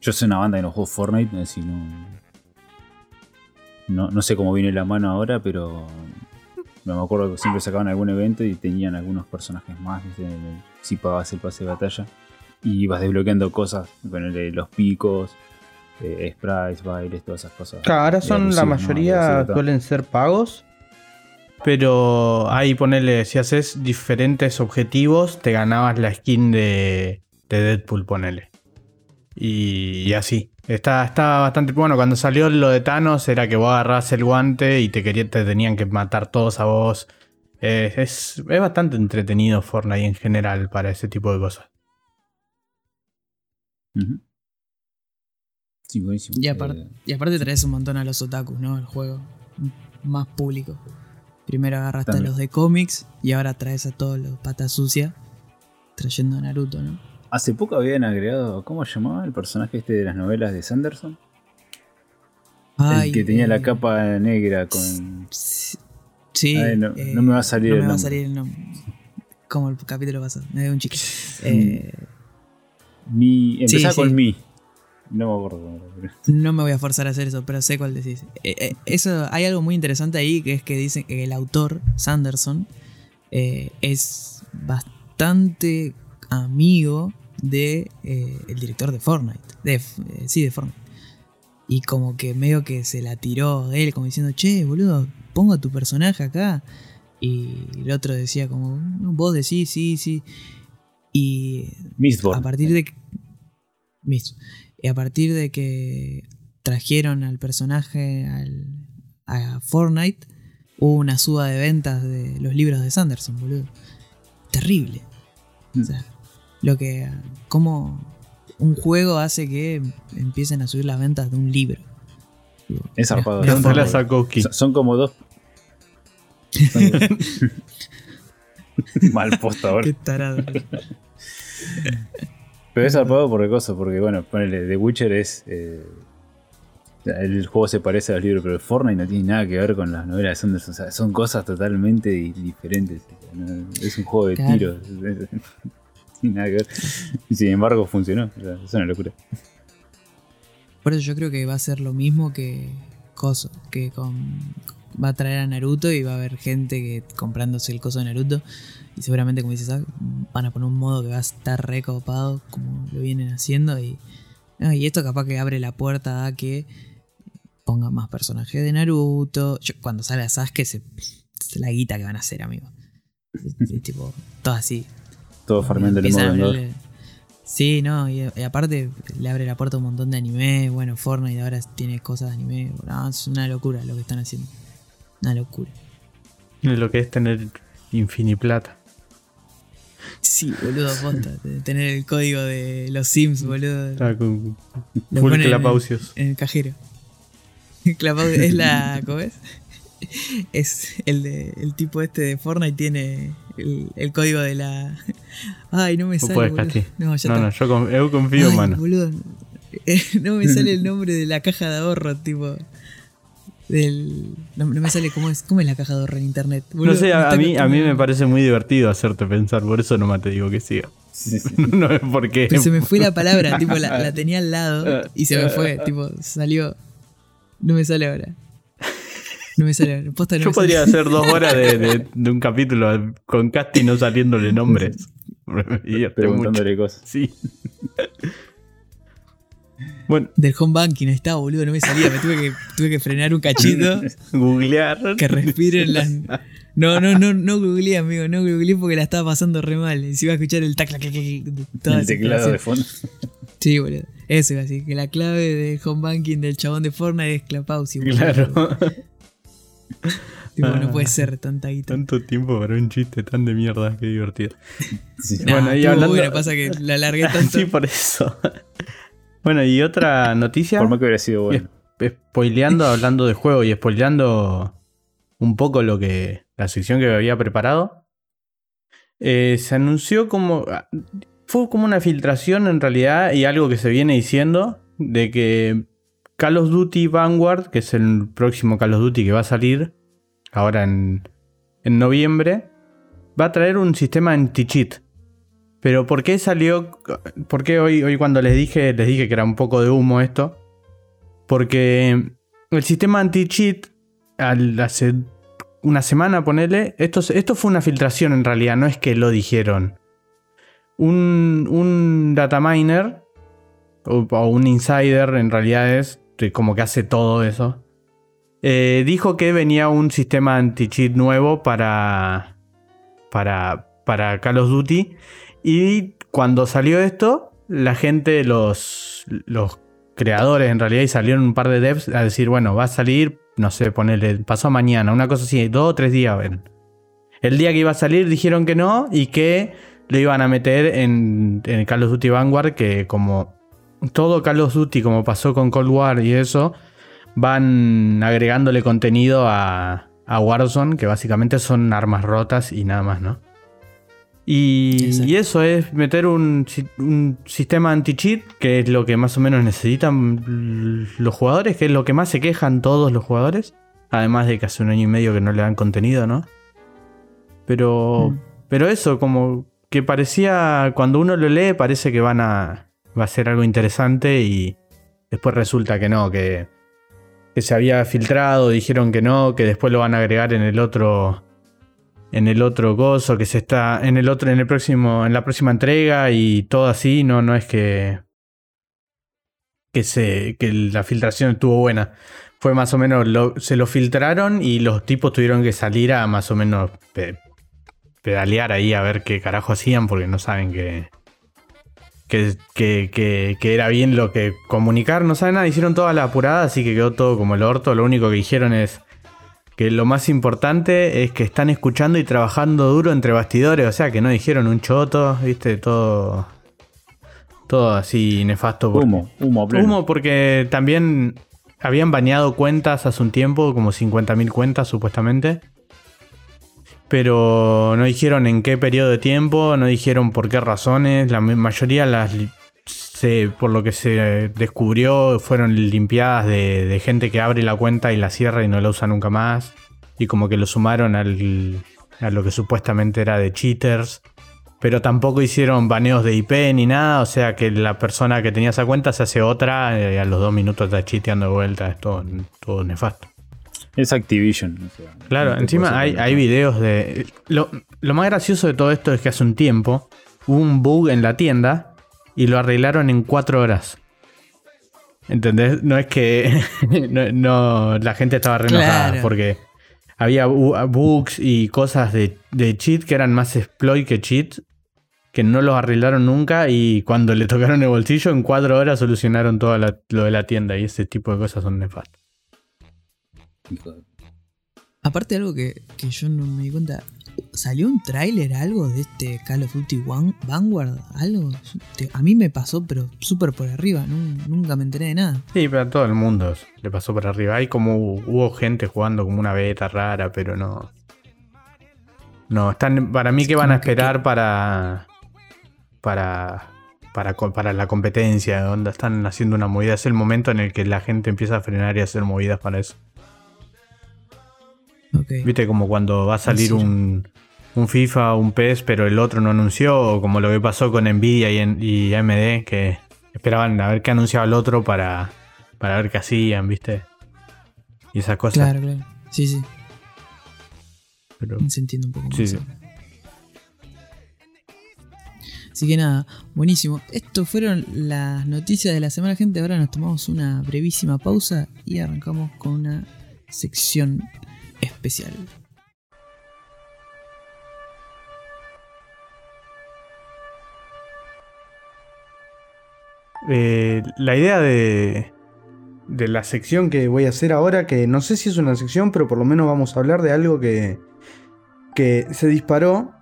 Yo soy una banda que no juego Fortnite, así no. No, sé cómo viene la mano ahora, pero. Me acuerdo que siempre sacaban algún evento y tenían algunos personajes más, si pagabas el pase de batalla. Y ibas desbloqueando cosas, ponerle los picos, eh, sprites, bailes, todas esas cosas. Claro, ahora son la mayoría suelen ser pagos. Pero ahí ponele, si haces diferentes objetivos, te ganabas la skin de, de Deadpool, ponele. Y, y así. Está, está bastante bueno. Cuando salió lo de Thanos era que vos agarrás el guante y te, quería, te tenían que matar todos a vos. Eh, es, es bastante entretenido Fortnite en general para ese tipo de cosas. Ujú. Sí, buenísimo. Y aparte, Eh, y aparte traes un montón a los otakus, ¿no? El juego. Más público. Primero agarraste También. a los de cómics y ahora traes a todos los patas sucias trayendo a Naruto, ¿no? Hace poco habían agregado, ¿cómo llamaba el personaje este de las novelas de Sanderson? Ay, el que tenía la eh, capa negra con... Sí. Ay, no- eh, no me va a salir no el me va a nombre. salir el nombre. Como el capítulo pasado, me dio un. Eh, Mi, empezaba sí. con Mi. No me acuerdo. No me voy a forzar a hacer eso, pero sé cuál decís. Eh, eh, eso, hay algo muy interesante ahí que es que dicen que el autor, Sanderson, eh, es bastante amigo de el director de Fortnite. De, sí, de Fortnite. Y como que medio que se la tiró de él, como diciendo, che, boludo, pongo a tu personaje acá. Y el otro decía como, "No, vos decís, sí, sí. Y Mistborn. a partir de que. Y a partir de que trajeron al personaje al, a Fortnite, hubo una suba de ventas de los libros de Sanderson, boludo. Terrible. O sea, lo que. Cómo un juego hace que empiecen a subir las ventas de un libro. Es zarpado. mirá, mirá Pregúntale a Fortnite. Sakowski. Son, son como dos... Mal posta ahora. Qué tarado. Pero es zarpado por cosa, porque bueno, ponele, The Witcher es. eh, el juego se parece a los libros, pero Fortnite no tiene nada que ver con las novelas de. O sea, son cosas totalmente di- diferentes. Es un juego de Claro. tiros. No tiene nada que ver. Y sin embargo funcionó. O sea, es una locura. Por eso yo creo que va a ser lo mismo que Coso, que con va a traer a Naruto y va a haber gente que comprándose el coso de Naruto y seguramente como dices, ah, van a poner un modo que va a estar recopado como lo vienen haciendo y, ah, y esto capaz que abre la puerta a que pongan más personajes de Naruto. Yo, cuando sale Sasuke se, se la guita que van a hacer, amigo. Y- y tipo, todo así, Todo farmeando el a abrirle- Sí, no, y, y aparte le abre la puerta a un montón de anime. Bueno, Fortnite ahora tiene cosas de anime. No, es una locura lo que están haciendo. Una locura. Lo que es tener infiniplata. Sí, boludo, posta. de Tener el código de los Sims, boludo. Está con Lo full ponen en- clapausios. En el cajero. Es la. ¿Cómo es? Es el de. El tipo este de Fortnite tiene el, el código de la. Ay, no me sale. Casti. No, ya No, no, yo, con- yo confío, Ay, mano. boludo. No me sale el nombre de la caja de ahorro, tipo. Del. No, no me sale cómo es, cómo es la caja de ahorro en internet. No sé, a, mí, a mí me parece muy divertido hacerte pensar, por eso nomás te digo que siga. Sí, sí. no es porque. Pero se me fue la palabra, tipo, la, la tenía al lado y se me fue, tipo, salió. No me sale ahora. No me sale ahora. Posta no Yo me sale. podría hacer dos horas de, de- de un capítulo con Casti no saliéndole nombres. Mucho. Preguntándole cosas. Sí. Bueno, Del home banking, ahí está, boludo, no me salía. Me tuve que, tuve que frenar un cachito. googlear. Que respiren las. No, no, no, no googleé, amigo, no googleé porque la estaba pasando re mal. Y si iba a escuchar el tac, El teclado de fondo. Sí, boludo. Eso iba a decir, que la clave de home banking del chabón de Fortnite es Clapausi. boludo. Claro. Tipo, no Ah. puede ser tanta guita. Tanto tiempo para un chiste tan de mierda, qué divertido. Sí. Nah, bueno, estuvo hablando- bueno, pasa que la alargué tanto. sí, por eso. Bueno, y otra noticia. Por más que hubiera sido bueno. spoileando, hablando de juego y spoileando un poco lo que. la sección que había preparado. eh, se anunció como. Fue como una filtración en realidad y algo que se viene diciendo de que Call of Duty Vanguard, que es el próximo Call of Duty que va a salir ahora en, en noviembre, va a traer un sistema anti-cheat. Pero ¿por qué salió? ¿Por qué hoy, hoy cuando les dije, les dije que era un poco de humo esto? Porque el sistema anti-cheat, hace una semana, ponele, esto, esto fue una filtración en realidad, no es que lo dijeron. Un, un data miner, o, o un insider en realidad es, como que hace todo eso, eh, dijo que venía un sistema anti-cheat nuevo para, para, para Call of Duty. Y cuando salió esto, la gente, los, creadores en realidad, y salieron un par de devs a decir, bueno, va a salir, no sé, ponerle, pasó mañana, una cosa así, dos o tres días. El día que iba a salir dijeron que no y que lo iban a meter en, en Call of Duty Vanguard, que como todo Call of Duty, como pasó con Cold War y eso, van agregándole contenido a Warzone, que básicamente son armas rotas y nada más, ¿no? Y, y eso es meter un, un sistema anti-cheat, que es lo que más o menos necesitan los jugadores, que es lo que más se quejan todos los jugadores. Además de que hace un año y medio que no le dan contenido, ¿no? Pero, Mm. pero eso, como que parecía, cuando uno lo lee, parece que van a, va a ser algo interesante y después resulta que no, que, que se había filtrado, dijeron que no, que después lo van a agregar en el otro, en el otro gozo, que se está, en el otro, en el próximo, en la próxima entrega y todo así, no, no es que, que se, que la filtración estuvo buena. Fue más o menos, se lo filtraron y los tipos tuvieron que salir a más o menos pe- pedalear ahí a ver qué carajo hacían porque no saben que, que, que, que- que era bien lo que comunicar, no saben nada, hicieron toda la apurada, así que quedó todo como el orto. Lo único que dijeron es que lo más importante es que están escuchando y trabajando duro entre bastidores, o sea que no dijeron un choto, viste, todo, todo así nefasto. porque- Humo, humo pleno. Humo porque también habían baneado cuentas hace un tiempo, como 50.000 cuentas supuestamente. Pero no dijeron en qué periodo de tiempo, no dijeron por qué razones. La ma- mayoría las se, por lo que se descubrió fueron limpiadas de, de gente que abre la cuenta y la cierra y no la usa nunca más. Y como que lo sumaron al, a lo que supuestamente era de cheaters. Pero tampoco hicieron baneos de IP ni nada. O sea que la persona que tenía esa cuenta se hace otra eh, y a los dos minutos está chiteando de vuelta. Es todo, todo nefasto. Es Activision. o sea, Claro, encima hay, hay videos de. Lo, lo más gracioso de todo esto es que hace un tiempo hubo un bug en la tienda y lo arreglaron en cuatro horas. ¿Entendés? No es que no, no- la gente estaba re enojada Claro. porque había bu- bugs y cosas de, de cheat que eran más exploit que cheat que no los arreglaron nunca y cuando le tocaron el bolsillo en cuatro horas solucionaron todo la- lo de la tienda y ese tipo de cosas son nefastas. Hijo de- Aparte algo que, que yo no me di cuenta, ¿salió un tráiler algo de este Call of Duty One- Vanguard? ¿Algo? A mí me pasó, pero súper por arriba, nun- nunca me enteré de nada. Sí, pero a todo el mundo le pasó por arriba. Hay como hubo gente jugando como una beta rara, pero no. No, están. Para mí que van a esperar para. Para. Para, para la competencia, donde están haciendo una movida. Es el momento en el que la gente empieza a frenar y a hacer movidas para eso. Viste, como cuando va a salir un, un FIFA un PES, pero el otro no anunció, o como lo que pasó con Nvidia y, en- y AMD, que esperaban a ver qué anunciaba el otro para, para ver qué hacían, ¿viste? Y esas cosas. Claro, claro. Sí, sí. Pero- Se entiende un poco más. Sí, sí. Así que nada, buenísimo. Estas fueron las noticias de la semana, gente. Ahora nos tomamos una brevísima pausa y arrancamos con una sección especial. eh, la idea de, de la sección que voy a hacer ahora, que no sé si es una sección, pero por lo menos vamos a hablar de algo que, que se disparó,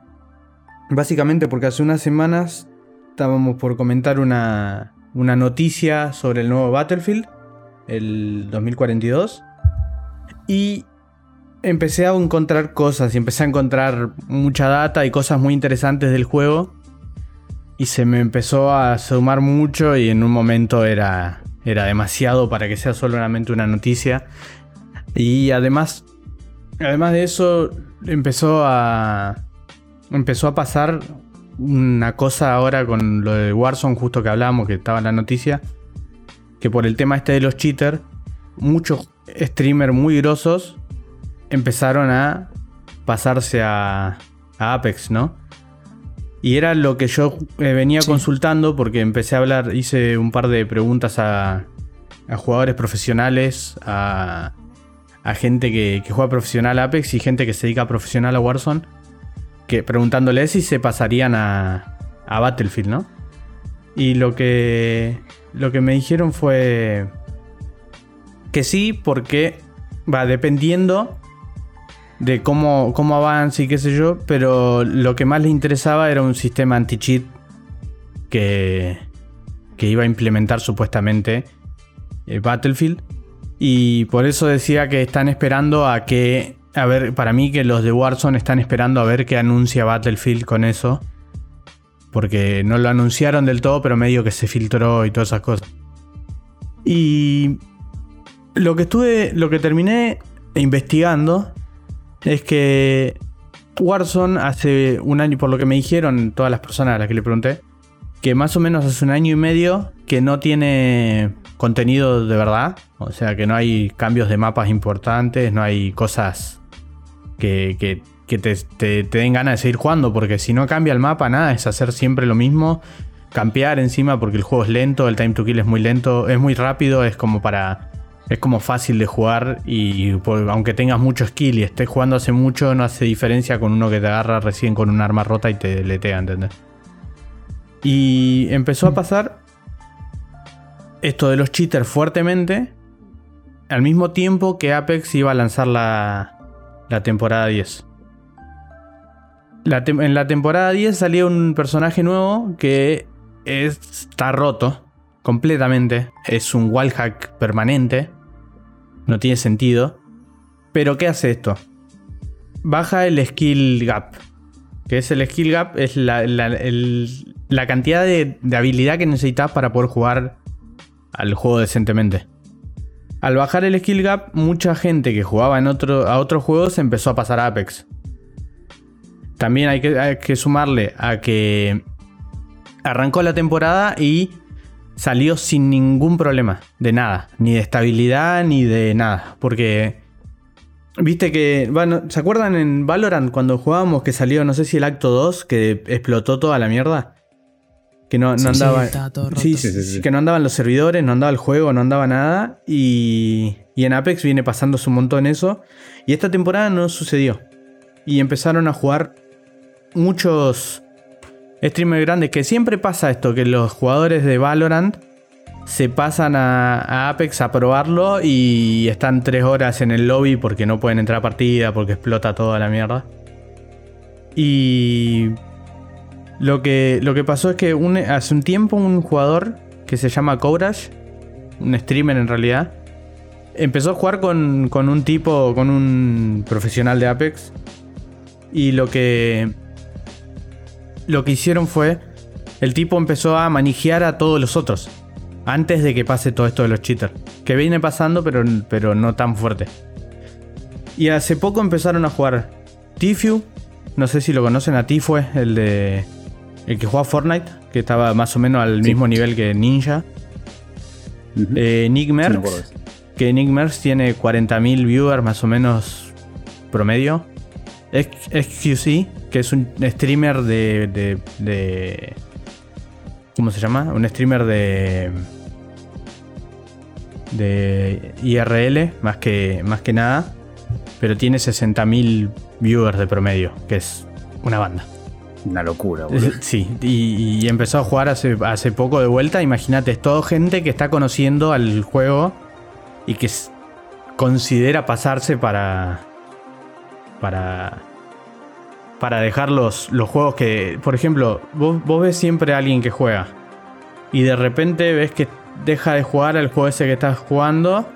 básicamente porque hace unas semanas estábamos por comentar una, una noticia sobre el nuevo Battlefield, el 2042, y empecé a encontrar cosas y empecé a encontrar mucha data y cosas muy interesantes del juego. Y se me empezó a sumar mucho y en un momento era, era demasiado para que sea solamente una noticia. Y además, además de eso, empezó a, empezó a pasar una cosa ahora con lo de Warzone, justo que hablábamos, que estaba en la noticia. Que por el tema este de los cheaters, muchos streamers muy grosos empezaron a pasarse a, Apex, ¿no? Y era lo que yo eh, venía consultando porque empecé a hablar, hice un par de preguntas a, jugadores profesionales, a, gente que, juega profesional Apex y gente que se dedica profesional a Warzone, que preguntándoles si se pasarían a, a Battlefield, ¿no? Y lo que, lo que me dijeron fue que sí, porque va dependiendo de cómo, cómo avanza y qué sé yo, pero lo que más le interesaba era un sistema anti-cheat que, que iba a implementar supuestamente eh, Battlefield. Y por eso decía que están esperando a que, a ver, para mí que los de Warzone están esperando a ver qué anuncia Battlefield con eso. Porque no lo anunciaron del todo, pero medio que se filtró y todas esas cosas. Y lo que estuve, lo que terminé investigando es que Warzone hace un año, por lo que me dijeron todas las personas a las que le pregunté, que más o menos hace un año y medio que no tiene contenido de verdad. O sea, que no hay cambios de mapas importantes, no hay cosas que, te, den ganas de seguir jugando, porque si no cambia el mapa, nada, es hacer siempre lo mismo. Campear encima porque el juego es lento, el time to kill es muy lento, es muy rápido, es como para es como fácil de jugar y aunque tengas mucho skill y estés jugando hace mucho, no hace diferencia con uno que te agarra recién con un arma rota y te letea, ¿entendés? Y empezó a pasar esto de los cheaters fuertemente al mismo tiempo que Apex iba a lanzar la, temporada 10. en la temporada 10 salía un personaje nuevo que está roto completamente. Es un wallhack permanente no tiene sentido. Pero ¿qué hace esto? Baja el skill gap. Que es el skill gap, es la, cantidad de, habilidad que necesitas para poder jugar al juego decentemente. Al bajar el skill gap, mucha gente que jugaba en otro, a otros juegos empezó a pasar a Apex. También hay que, hay que sumarle a que arrancó la temporada y salió sin ningún problema, de nada, ni de estabilidad ni de nada, porque viste que, bueno, ¿se acuerdan en Valorant cuando jugábamos que salió, no sé si el acto 2, que explotó toda la mierda? Que no, no andaba. Sí, sí, que no andaban los servidores, no andaba el juego, no andaba nada. Y, y en Apex viene pasándose un montón eso. Y esta temporada no sucedió. Y empezaron a jugar muchos streamer grande que siempre pasa esto, que los jugadores de Valorant se pasan a, Apex a probarlo y están tres horas en el lobby porque no pueden entrar a partida, porque explota toda la mierda. Y lo que, lo que pasó es que hace un tiempo un jugador que se llama Courage, un streamer en realidad, empezó a jugar con, con un tipo, con un profesional de Apex. Y lo que lo que hicieron fue, el tipo empezó a manejar a todos los otros. Antes de que pase todo esto de los cheaters. Que viene pasando, pero, pero no tan fuerte. Y hace poco empezaron a jugar Tifu. No sé si lo conocen a Tifu, el de. El que juega Fortnite, que estaba más o menos al mismo nivel que Ninja. Eh, Nick Merckx, que Nick Merckx tiene 40.000 viewers más o menos promedio. XQC, que es un streamer de, de, ¿Cómo se llama? Un streamer de. de IRL, más que, más que nada. Pero tiene 60.000 viewers de promedio, que es una banda. Una locura, boludo. Sí, y, y empezó a jugar hace, hace poco de vuelta. Imagínate, es todo gente que está conociendo al juego y que considera pasarse para. para. Para dejar los, los juegos que. Por ejemplo, vos, vos ves siempre a alguien que juega y de repente ves que deja de jugar al juego ese que estás jugando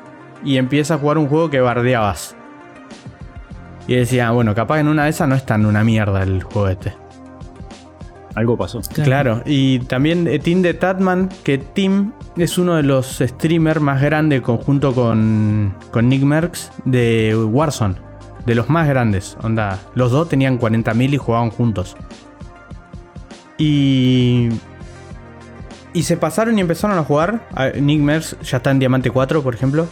y empieza a jugar un juego que bardeabas. Y decía, bueno, capaz en una de esas no es tan una mierda el juego este. Algo pasó. Claro, y también eh, Tim de Tatman, que Tim es uno de los streamers más grandes conjunto con, con Nick Merckx de Warzone. De los más grandes, onda. Los dos tenían 40.000 y jugaban juntos. Y. Y se pasaron y empezaron a jugar. Nick Merckx ya está en Diamante 4, por ejemplo.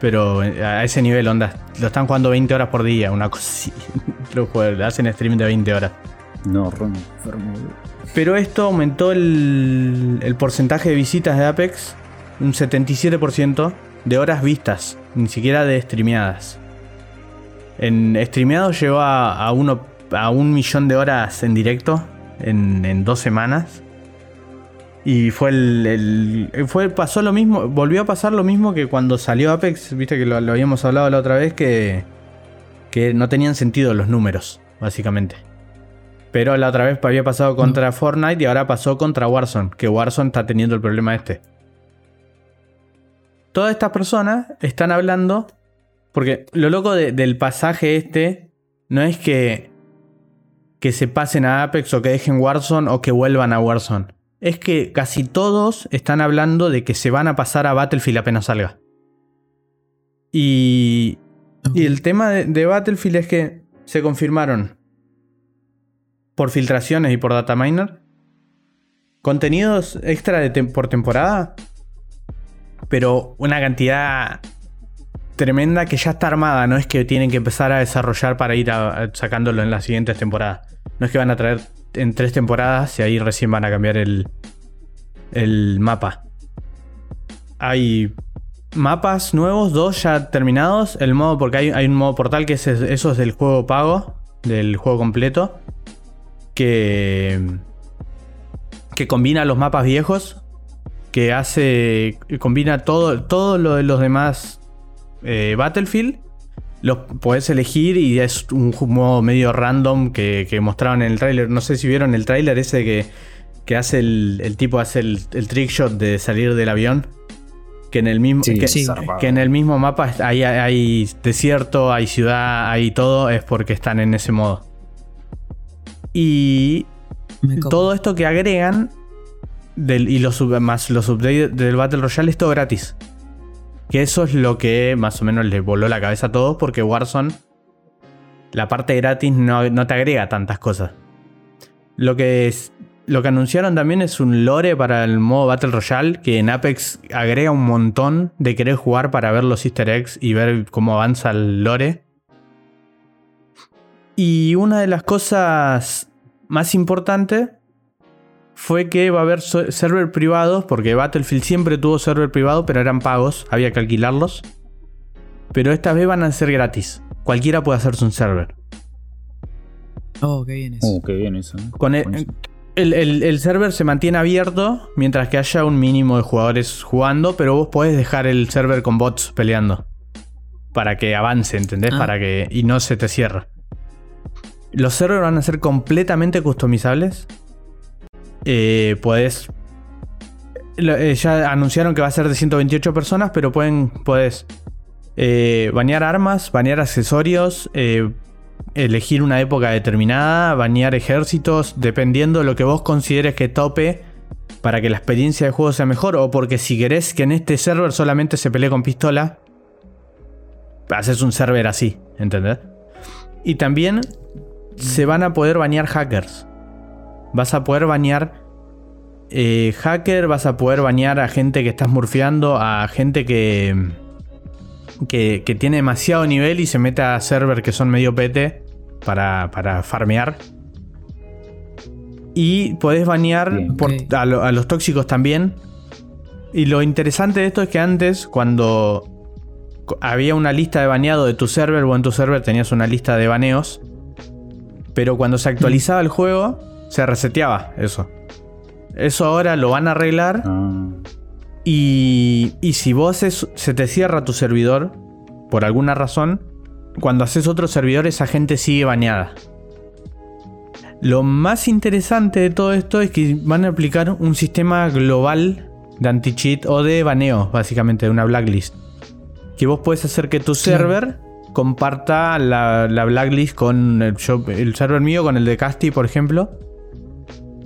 Pero eh, a ese nivel, onda. Lo están jugando 20 horas por día, una cosa. Lo hacen stream de 20 horas. No, Ron. Pero esto aumentó el, el porcentaje de visitas de Apex un 77% de horas vistas, ni siquiera de streameadas. En streameado llegó a, a uno, a un millón de horas en directo en, en dos semanas. Y fue el, el- fue, pasó lo mismo, volvió a pasar lo mismo que cuando salió Apex, viste que lo, lo habíamos hablado la otra vez, que, que no tenían sentido los números, básicamente. Pero la otra vez había pasado contra Fortnite y ahora pasó contra Warzone, que Warzone está teniendo el problema este. Todas estas personas están hablando, porque lo loco de- del pasaje este no es que, que se pasen a Apex o que dejen Warzone o que vuelvan a Warzone. Es que casi todos están hablando de que se van a pasar a Battlefield apenas salga. Y, el tema de, Battlefield es que se confirmaron por filtraciones y por data miner contenidos extra de por temporada, pero una cantidad tremenda que ya está armada, no es que tienen que empezar a desarrollar para ir a- sacándolo en las siguientes temporadas. No es que van a traer en tres temporadas y ahí recién van a cambiar el, mapa. Hay mapas nuevos, dos ya terminados. El modo, porque hay, un modo portal que es, eso es del juego pago, del juego completo. Que, que combina los mapas viejos. Que hace. combina todo, todo lo de los demás eh, Battlefield. Los podés elegir y es un modo medio random que, que mostraron en el tráiler. No sé si vieron el tráiler ese que, que hace el, el tipo hace el, el trick shot de salir del avión. Que en el mismo. Sí, que, sí. zarpado. que en el mismo mapa hay, hay desierto, hay ciudad, hay todo, es porque están en ese modo. Y todo esto que agregan del, y los más los updates del Battle Royale es todo gratis. Que eso es lo que más o menos le voló la cabeza a todos porque Warzone, la parte gratis no, no te agrega tantas cosas. Lo que, lo que anunciaron también es un lore para el modo Battle Royale que en Apex agrega un montón de querer jugar para ver los easter eggs y ver cómo avanza el lore. Y una de las cosas más importantes fue que va a haber server privados, porque Battlefield siempre tuvo server privado, pero eran pagos, había que alquilarlos. Pero esta vez van a ser gratis. Cualquiera puede hacerse un server. Oh, qué bien eso. Uh, qué bien eso. ¿eh? Con el- el- el server se mantiene abierto mientras que haya un mínimo de jugadores jugando, pero vos podés dejar el server con bots peleando. Para que avance, ¿entendés? Ah. Para que. y no se te cierre. Los servers van a ser completamente customizables. Eh, podés. eh, ya anunciaron que va a ser de 128 personas, pero pueden. Podés eh, armas, banear accesorios, eh, elegir una época determinada, banear ejércitos, dependiendo de lo que vos consideres que tope para que la experiencia de juego sea mejor, o porque si querés que en este server solamente se pelee con pistola, haces un server así, ¿entendés? Y también se van a poder banear hackers. Vas a poder banear eh, hacker, vas a poder banear a gente que estás murfeando, a gente que, que, que tiene demasiado nivel y se mete a server que son medio pete para, para farmear. Y podés banear Bien. por- Ok. a, lo- a los tóxicos también. Y lo interesante de esto es que antes, cuando había una lista de baneado de tu server o en tu server tenías una lista de baneos, Pero cuando se actualizaba el juego, se reseteaba eso. Eso ahora lo van a arreglar. Ah, Y, y si vos es- se te cierra tu servidor, por alguna razón, cuando haces otro servidor esa gente sigue baneada. Lo más interesante de todo esto es que van a aplicar un sistema global de anti-cheat o de baneo, básicamente, de una blacklist. Que vos puedes hacer que tu server comparta la, la blacklist con el, yo- el server mío, con el de Casti, por ejemplo.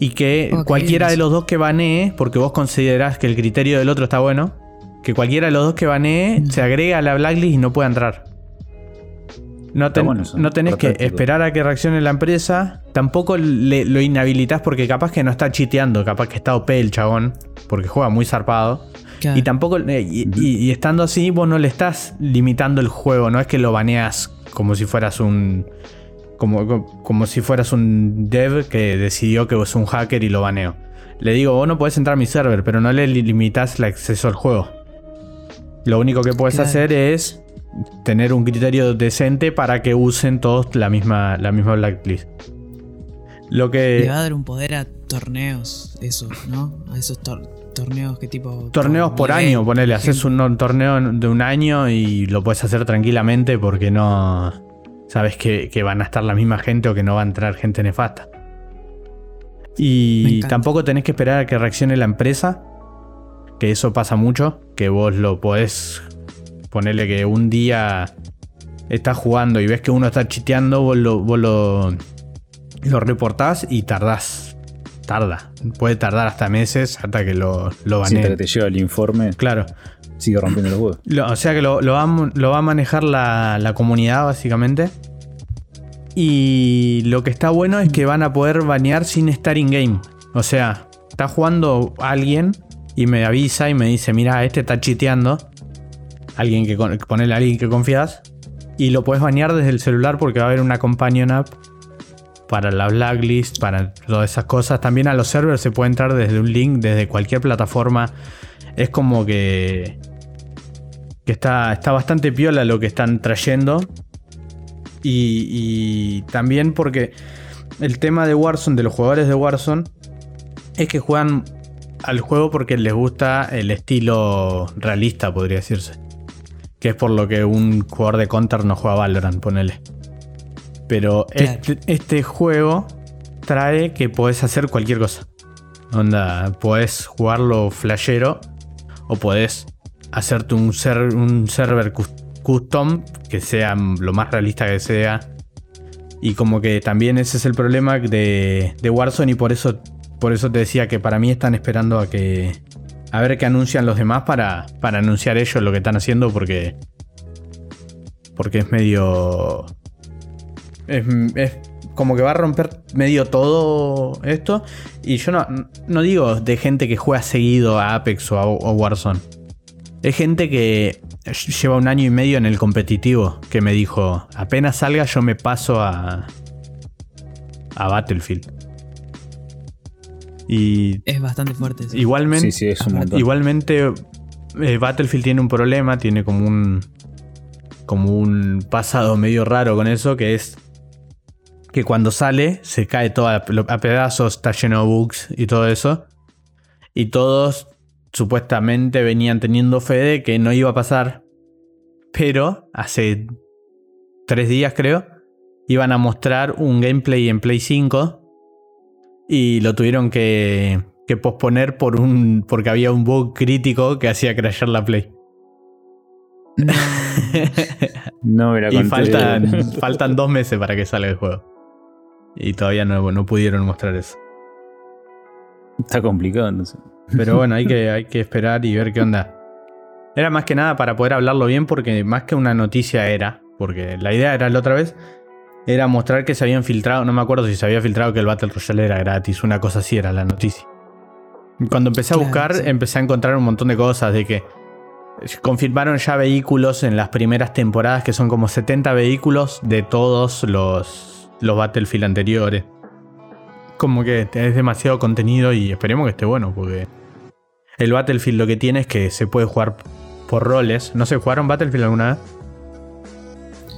Y que cualquiera de los dos que banee, porque vos considerás que el criterio del otro está bueno, que cualquiera de los dos que banee Mm. se agregue a la blacklist y no pueda entrar. No, ten- bueno eso, no tenés que esperar a que reaccione la empresa. Tampoco le- lo inhabilitas porque capaz que no está chiteando, capaz que está OP el chabón, porque juega muy zarpado. Claro. Y tampoco, eh, y, y- y estando así, vos no le estás limitando el juego, no es que lo baneas como si fueras un. Como, como si fueras un dev que decidió que es un hacker y lo baneó. Le digo, vos no podés entrar a mi server, pero no le li- limitas el acceso al juego. Lo único que puedes Claro. hacer es tener un criterio decente para que usen todos la misma, la misma blacklist. Lo que. Le va a dar un poder a torneos, eso, ¿no? A esos tor- torneos que tipo. Torneos por nivel, año, ponele, haces un, un torneo de un año y lo puedes hacer tranquilamente porque no sabes que, que van a estar la misma gente o que no va a entrar gente nefasta. Y tampoco tenés que esperar a que reaccione la empresa, que eso pasa mucho, que vos lo podés ponerle que un día estás jugando y ves que uno está chiteando, vos lo, vos lo, lo reportás y tardás. Tarda. Puede tardar hasta meses hasta que lo, lo baneen. que te llega el informe, Claro. Sigue rompiendo los huevos. O sea que lo, va, a manejar la, comunidad, básicamente. Y lo que está bueno es que van a poder banear sin estar in-game. O sea, está jugando alguien y me avisa y me dice: Mira, este está chiteando. Alguien que ponele a alguien que confías. Y lo puedes banear desde el celular porque va a haber una companion app para la blacklist, para todas esas cosas. También a los servers se puede entrar desde un link, desde cualquier plataforma. Es como que que está, está bastante piola lo que están trayendo. Y, y también porque el tema de Warzone, de los jugadores de Warzone, es que juegan al juego porque les gusta el estilo realista, podría decirse. Que es por lo que un jugador de Counter no juega Valorant, ponele. Pero Claro. este, este juego trae que podés hacer cualquier cosa. Onda, podés jugarlo flashero o podés hacerte un, ser- un server cus- custom que sea lo más realista que sea. Y como que también ese es el problema de, de Warzone y por eso, por eso te decía que para mí están esperando a que... A ver qué anuncian los demás para, para anunciar ellos lo que están haciendo porque... Porque es medio... Es, es como que va a romper medio todo esto. Y yo no, no digo de gente que juega seguido a Apex o a o Warzone. Es gente que lleva un año y medio en el competitivo que me dijo, apenas salga yo me paso a, a Battlefield. Y Es bastante fuerte. eso. igualmente, Sí, sí, es un montón. igualmente eh, Battlefield tiene un problema, tiene como un como un pasado medio raro con eso, que es que cuando sale se cae todo a, a pedazos, está lleno de bugs y todo eso. Y todos supuestamente venían teniendo fe de que no iba a pasar. Pero hace tres días creo, iban a mostrar un gameplay en Play 5 y lo tuvieron que, que posponer por un, porque había un bug crítico que hacía crashear la Play. No. No me la y faltan dos meses para que salga el juego. Y todavía no, no pudieron mostrar eso. Está complicado, entonces. Pero bueno, hay que, hay que esperar y ver qué onda. Era más que nada para poder hablarlo bien, porque más que una noticia era, porque la idea era la otra vez, era mostrar que se habían filtrado, no me acuerdo si se había filtrado que el Battle Royale era gratis, una cosa así era la noticia. Cuando empecé a Claro, buscar, sí. empecé a encontrar un montón de cosas, de que confirmaron ya vehículos en las primeras temporadas, que son como 70 vehículos de todos los, los Battlefield anteriores. Como que es demasiado contenido y esperemos que esté bueno, porque el Battlefield lo que tiene es que se puede jugar por roles. ¿No se jugaron Battlefield alguna vez?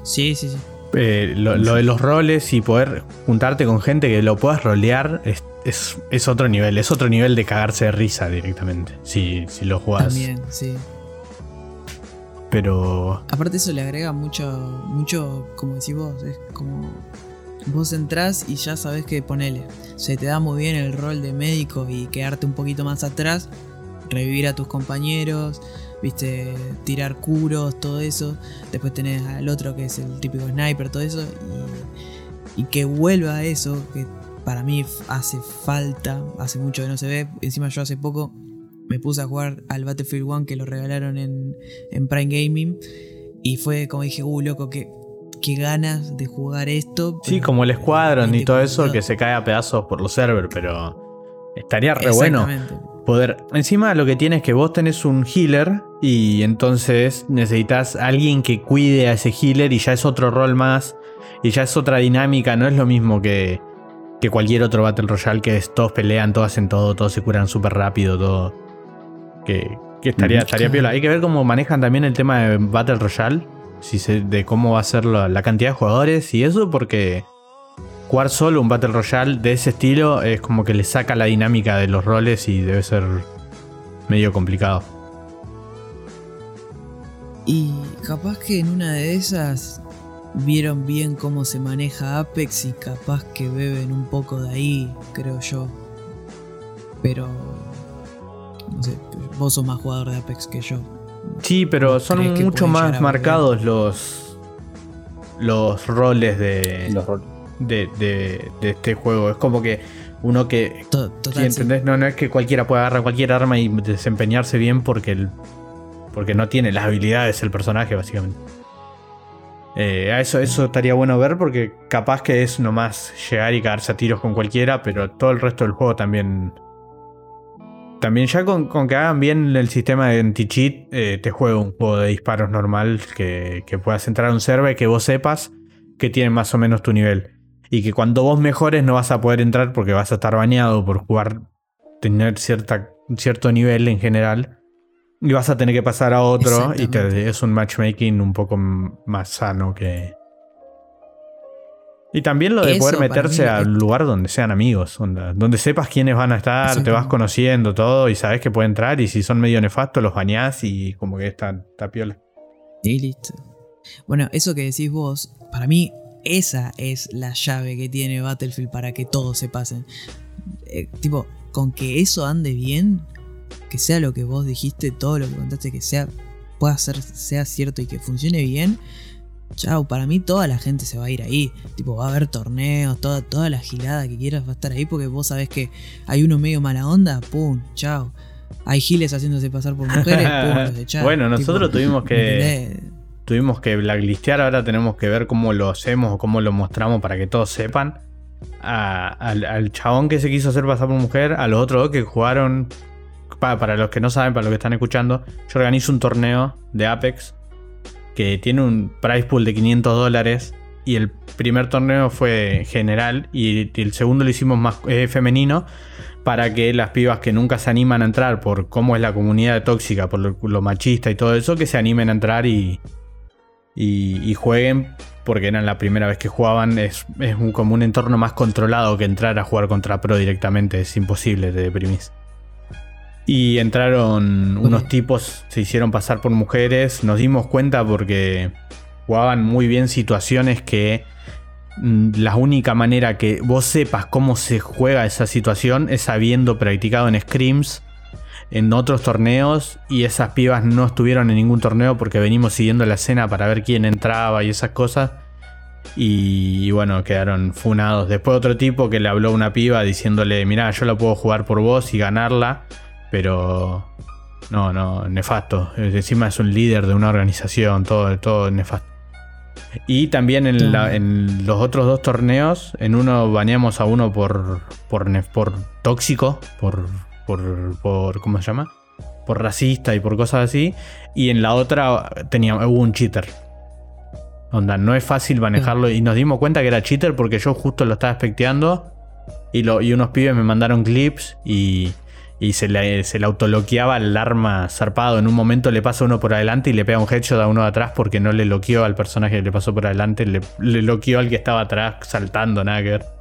Sí, sí, sí. eh, lo, lo de los roles y poder juntarte con gente que lo puedas rolear es, es- es otro nivel. Es otro nivel de cagarse de risa directamente. Si, si lo jugás. También, sí. Pero. Aparte eso le agrega mucho, mucho, como decís vos, es como vos entrás y ya sabés que ponele. Se te da muy bien el rol de médico y quedarte un poquito más atrás, revivir a tus compañeros, viste, tirar curos, todo eso. Después tenés al otro que es el típico sniper, todo eso. Y, y que vuelva a eso, que para mí hace falta, hace mucho que no se ve. Encima yo hace poco me puse a jugar al Battlefield 1 que lo regalaron en, en Prime Gaming. Y fue como dije, uh, loco, qué, qué ganas de jugar esto. Sí, como el Squadron y todo eso que se cae a pedazos por los servers, pero estaría re bueno. Poder. Encima lo que tiene es que vos tenés un healer y entonces necesitas a alguien que cuide a ese healer y ya es otro rol más y ya es otra dinámica, no es lo mismo que, que cualquier otro Battle Royale que es todos pelean, todos hacen todo, todos se curan súper rápido, todo. Que, que estaría, estaría piola. Hay que ver cómo manejan también el tema de Battle Royale. Si se- de cómo va a ser la, la cantidad de jugadores y eso, porque jugar solo un Battle Royale de ese estilo es como que le saca la dinámica de los roles y debe ser medio complicado. Y capaz que en una de esas vieron bien cómo se maneja Apex y capaz que beben un poco de ahí, creo yo. Pero... No sé, vos sos más jugador de Apex que yo. Sí, pero son ¿Crees que mucho más marcados los, los roles de, Los roles. De, de- de este juego. Es como que uno que Total, sí. ¿entendés? No, no es que cualquiera pueda agarrar cualquier arma y desempeñarse bien porque el, porque no tiene las habilidades el personaje, básicamente. Eh, a eso, eso estaría bueno ver porque capaz que es nomás llegar y cagarse a tiros con cualquiera, pero todo el resto del juego también. También ya con, con que hagan bien el sistema de anti-cheat, eh, te juega un juego de disparos normal que, que puedas entrar a un server que vos sepas que tiene más o menos tu nivel. Y que cuando vos mejores no vas a poder entrar porque vas a estar bañado por jugar, tener cierta, cierto nivel en general. Y vas a tener que pasar a otro y te- es un matchmaking un poco más sano que... Y también lo de Eso poder meterse al es- lugar donde sean amigos, onda, donde sepas quiénes van a estar, te vas conociendo todo y sabes que puede entrar y si son medio nefastos los bañás y como que está, está piola. Y listo. Bueno, eso que decís vos, para mí esa es la llave que tiene Battlefield para que todos se pasen. Eh, tipo, con que eso ande bien, que sea lo que vos dijiste, todo lo que contaste, que sea pueda ser sea cierto y que funcione bien. Chao, para mí toda la gente se va a ir ahí. Tipo, va a haber torneos, toda, toda la gilada que quieras va a estar ahí porque vos sabés que hay uno medio mala onda, pum, chao. Hay giles haciéndose pasar por mujeres, pum, los. Bueno, nosotros tuvimos que-. Tuvimos que blacklistear, ahora tenemos que ver cómo lo hacemos o cómo lo mostramos para que todos sepan. Al, chabón que se quiso hacer pasar por mujer, a los otros dos que jugaron. pa- para los que no saben, para los que están escuchando, yo organizo un torneo de Apex que tiene un price pool de 500 dólares. Y el primer torneo fue general y el segundo lo hicimos más eh, femenino para que las pibas que nunca se animan a entrar por cómo es la comunidad tóxica, por lo machista y todo eso, que se animen a entrar y, y, y jueguen porque eran la primera vez que jugaban. Es, es un- como un entorno más controlado que entrar a jugar contra pro directamente. Es imposible, te deprimís. Y entraron unos tipos, se hicieron pasar por mujeres. Nos dimos cuenta porque jugaban muy bien situaciones que mm, la única manera que vos sepas cómo se juega esa situación es habiendo practicado en scrims en otros torneos y esas pibas no estuvieron en ningún torneo porque venimos siguiendo la escena para ver quién entraba y esas cosas. Y, y bueno, quedaron funados. Después otro tipo que le habló a una piba diciéndole, mirá, yo la puedo jugar por vos y ganarla, pero no, no, nefasto. Encima es un líder de una organización, todo, todo nefasto. Y también en, la- en los otros dos torneos, en uno baneamos a uno por, por, por tóxico, por, por, por, ¿cómo se llama? Por racista y por cosas así. Y en la otra tenía, hubo un cheater. Onda, no es fácil manejarlo. Y nos dimos cuenta que era cheater porque yo justo lo estaba especteando. Y, lo, y unos pibes me mandaron clips y, y se le, se le autoloqueaba el arma zarpado. En un momento le pasa uno por adelante y le pega un headshot a uno de atrás porque no le loqueó al personaje que le pasó por adelante, le, le loqueó al que estaba atrás saltando, nada que ver.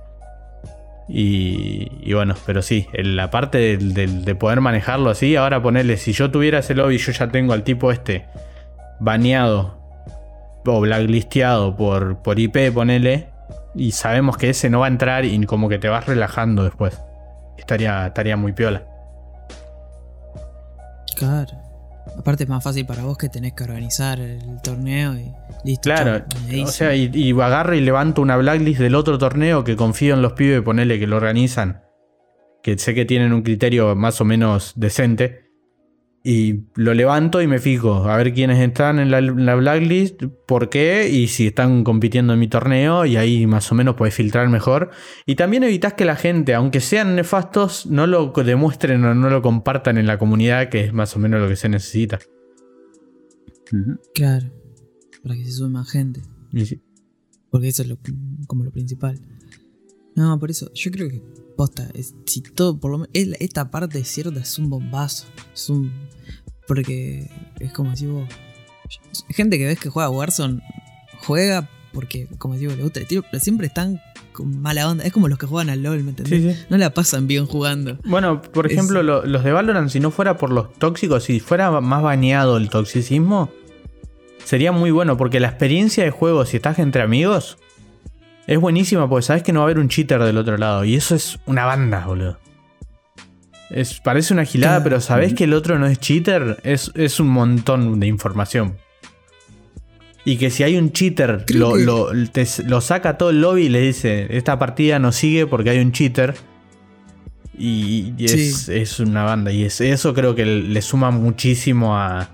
Y, bueno, pero sí, la parte de poder manejarlo así, ahora ponerle, si yo tuviera ese lobby, yo ya tengo al tipo este baneado o blacklisteado por, por IP, ponele, y sabemos que ese no va a entrar y como que te vas relajando después. Estaría, estaría muy piola. Claro. Aparte es más fácil para vos que tenés que organizar el torneo y listo. Claro, chau, o sea, y, y agarro y levanto una blacklist del otro torneo que confío en los pibes, ponele que lo organizan, que sé que tienen un criterio más o menos decente, y lo levanto y me fijo a ver quiénes están en la, en la blacklist, por qué, y si están compitiendo en mi torneo, y ahí más o menos podés filtrar mejor. Y también evitas que la gente, aunque sean nefastos, no lo demuestren o no lo compartan en la comunidad, que es más o menos lo que se necesita. Claro. Para que se sume más gente. Y sí. Porque eso es lo, como lo principal. No, por eso, yo creo que posta, es- si todo, por lo menos, es esta parte cierta es un bombazo. Es un. Porque es como si vos. Gente que ves que juega Warzone, juega porque, como digo, le gusta el tiro, pero siempre están con mala onda. Es como los que juegan al LOL, ¿me entendés? Sí, sí. No la pasan bien jugando. Bueno, por Es- ejemplo, lo- los de Valorant, si no fuera por los tóxicos, si fuera más baneado el toxicismo, sería muy bueno, porque la experiencia de juego, si estás entre amigos, es buenísima, porque sabes que no va a haber un cheater del otro lado, y eso es una banda, boludo. Es, parece una gilada, pero sabes que el otro no es cheater, es, es un montón de información. Y que si hay un cheater, lo, que- lo- te- lo saca todo el lobby y le dice, esta partida no sigue porque hay un cheater. Y, y es, Sí. es una banda. Y es, eso creo que le suma muchísimo a,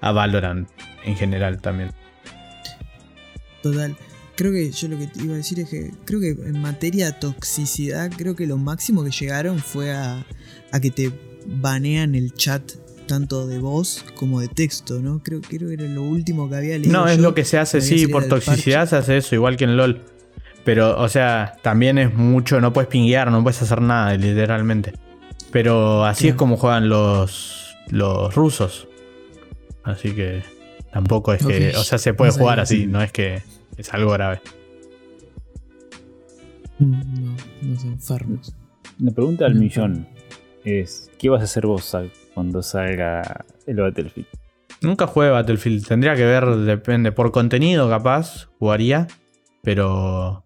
a Valorant en general también. Total. Creo que yo lo que iba a decir es que creo que en materia de toxicidad, creo que lo máximo que llegaron fue a, a que te banean el chat tanto de voz como de texto, ¿no? Creo, creo que era lo último que había leído. No, es yo, lo que se hace, sí, por toxicidad se hace eso, igual que en LOL. Pero, o sea, también es mucho, no puedes pinguear, no puedes hacer nada, literalmente. Pero así es como juegan los, los rusos. Así que tampoco es que, o sea, se puede No jugar así, no es que es algo grave. Mm, No, no enfermos. La pregunta al Mm. millón es: ¿qué vas a hacer vos cuando salga el Battlefield? Nunca jugué Battlefield, tendría que ver, depende, por contenido capaz, jugaría, pero...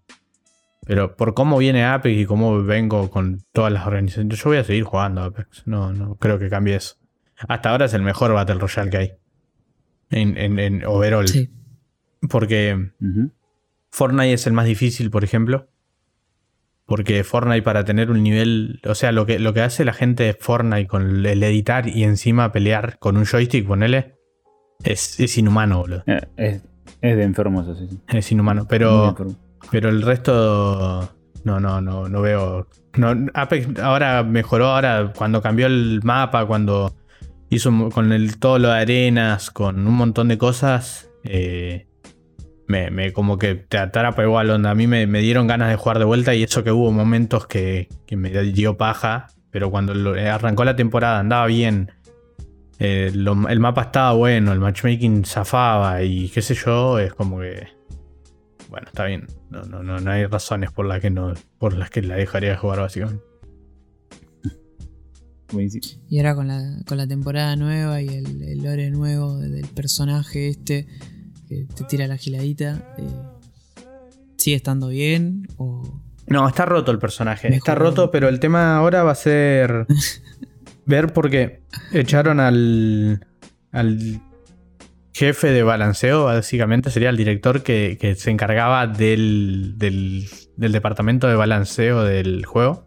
Pero por cómo viene Apex y cómo vengo con todas las organizaciones, yo voy a seguir jugando Apex, no, no creo que cambie eso. Hasta ahora es el mejor Battle Royale que hay. En, en, en overall. Sí. Porque. Fortnite es el más difícil, por ejemplo. Porque Fortnite para tener un nivel... O sea, lo que, lo que hace la gente de Fortnite con el editar y encima pelear con un joystick, ponele, es, es inhumano, boludo. Eh, es, es de enfermos así. sí. Es inhumano. Pero, pero el resto... No, no, no, no veo... No, Apex ahora mejoró, ahora cuando cambió el mapa, cuando hizo con el, todo lo de arenas, con un montón de cosas, eh, me, me como que te atrapa igual, onda. A mí me, me dieron ganas de jugar de vuelta y eso que hubo momentos que, que me dio paja, pero cuando lo- eh, arrancó la temporada andaba bien. eh, lo- el mapa estaba bueno, el matchmaking zafaba y qué sé yo, es como que... Bueno, está bien. No, no, no, no hay razones por las que no, por las que la dejaría de jugar básicamente. Buenísimo. Y ahora con la, con la temporada nueva y el, el lore nuevo del personaje este que te tira la giladita, eh, ¿sigue estando bien? O No, está roto el personaje. Está roto, pero el tema ahora va a ser ver porque echaron al, al jefe de balanceo, básicamente sería el director que, que se encargaba del, del, del departamento de balanceo del juego.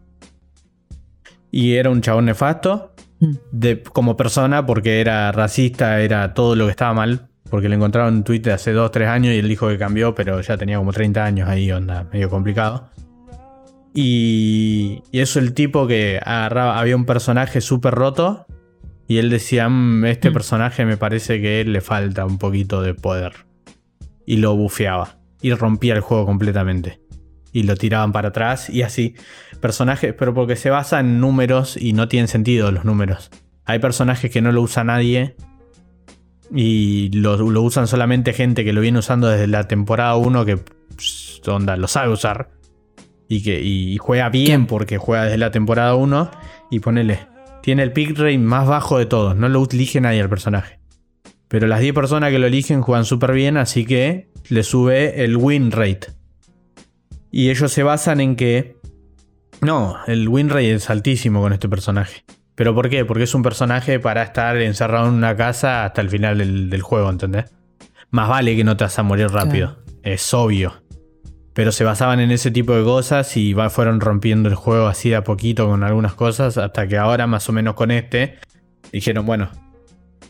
Y era un chabón nefasto Hmm. de, como persona porque era racista, era todo lo que estaba mal. Porque le encontraron un tweet de hace 2, 3 años y él dijo que cambió, pero ya tenía como 30 años ahí, onda, medio complicado. Y, y eso el tipo que agarraba, había un personaje súper roto y él decía, "Mm, este Mm. personaje me parece que le falta un poquito de poder. Y lo bufeaba y rompía el juego completamente. y lo tiraban para atrás y así. Personajes, pero porque se basa en números y no tienen sentido los números. Hay personajes que no lo usa nadie y lo, lo usan solamente gente que lo viene usando desde la temporada 1 que pss, onda, lo sabe usar y que y juega bien porque juega desde la temporada 1 y ponele, tiene el pick rate más bajo de todos, no lo elige nadie al personaje. Pero las 10 personas que lo eligen juegan súper bien, así que le sube el win rate. Y ellos se basan en que... No, el win rate es altísimo con este personaje. ¿Pero por qué? Porque es un personaje para estar encerrado en una casa hasta el final del, del juego, ¿entendés? Más vale que no te vas a morir rápido. Es obvio. Pero se basaban en ese tipo de cosas y va- fueron rompiendo el juego así de a poquito con algunas cosas. Hasta que ahora, más o menos con este, dijeron, bueno,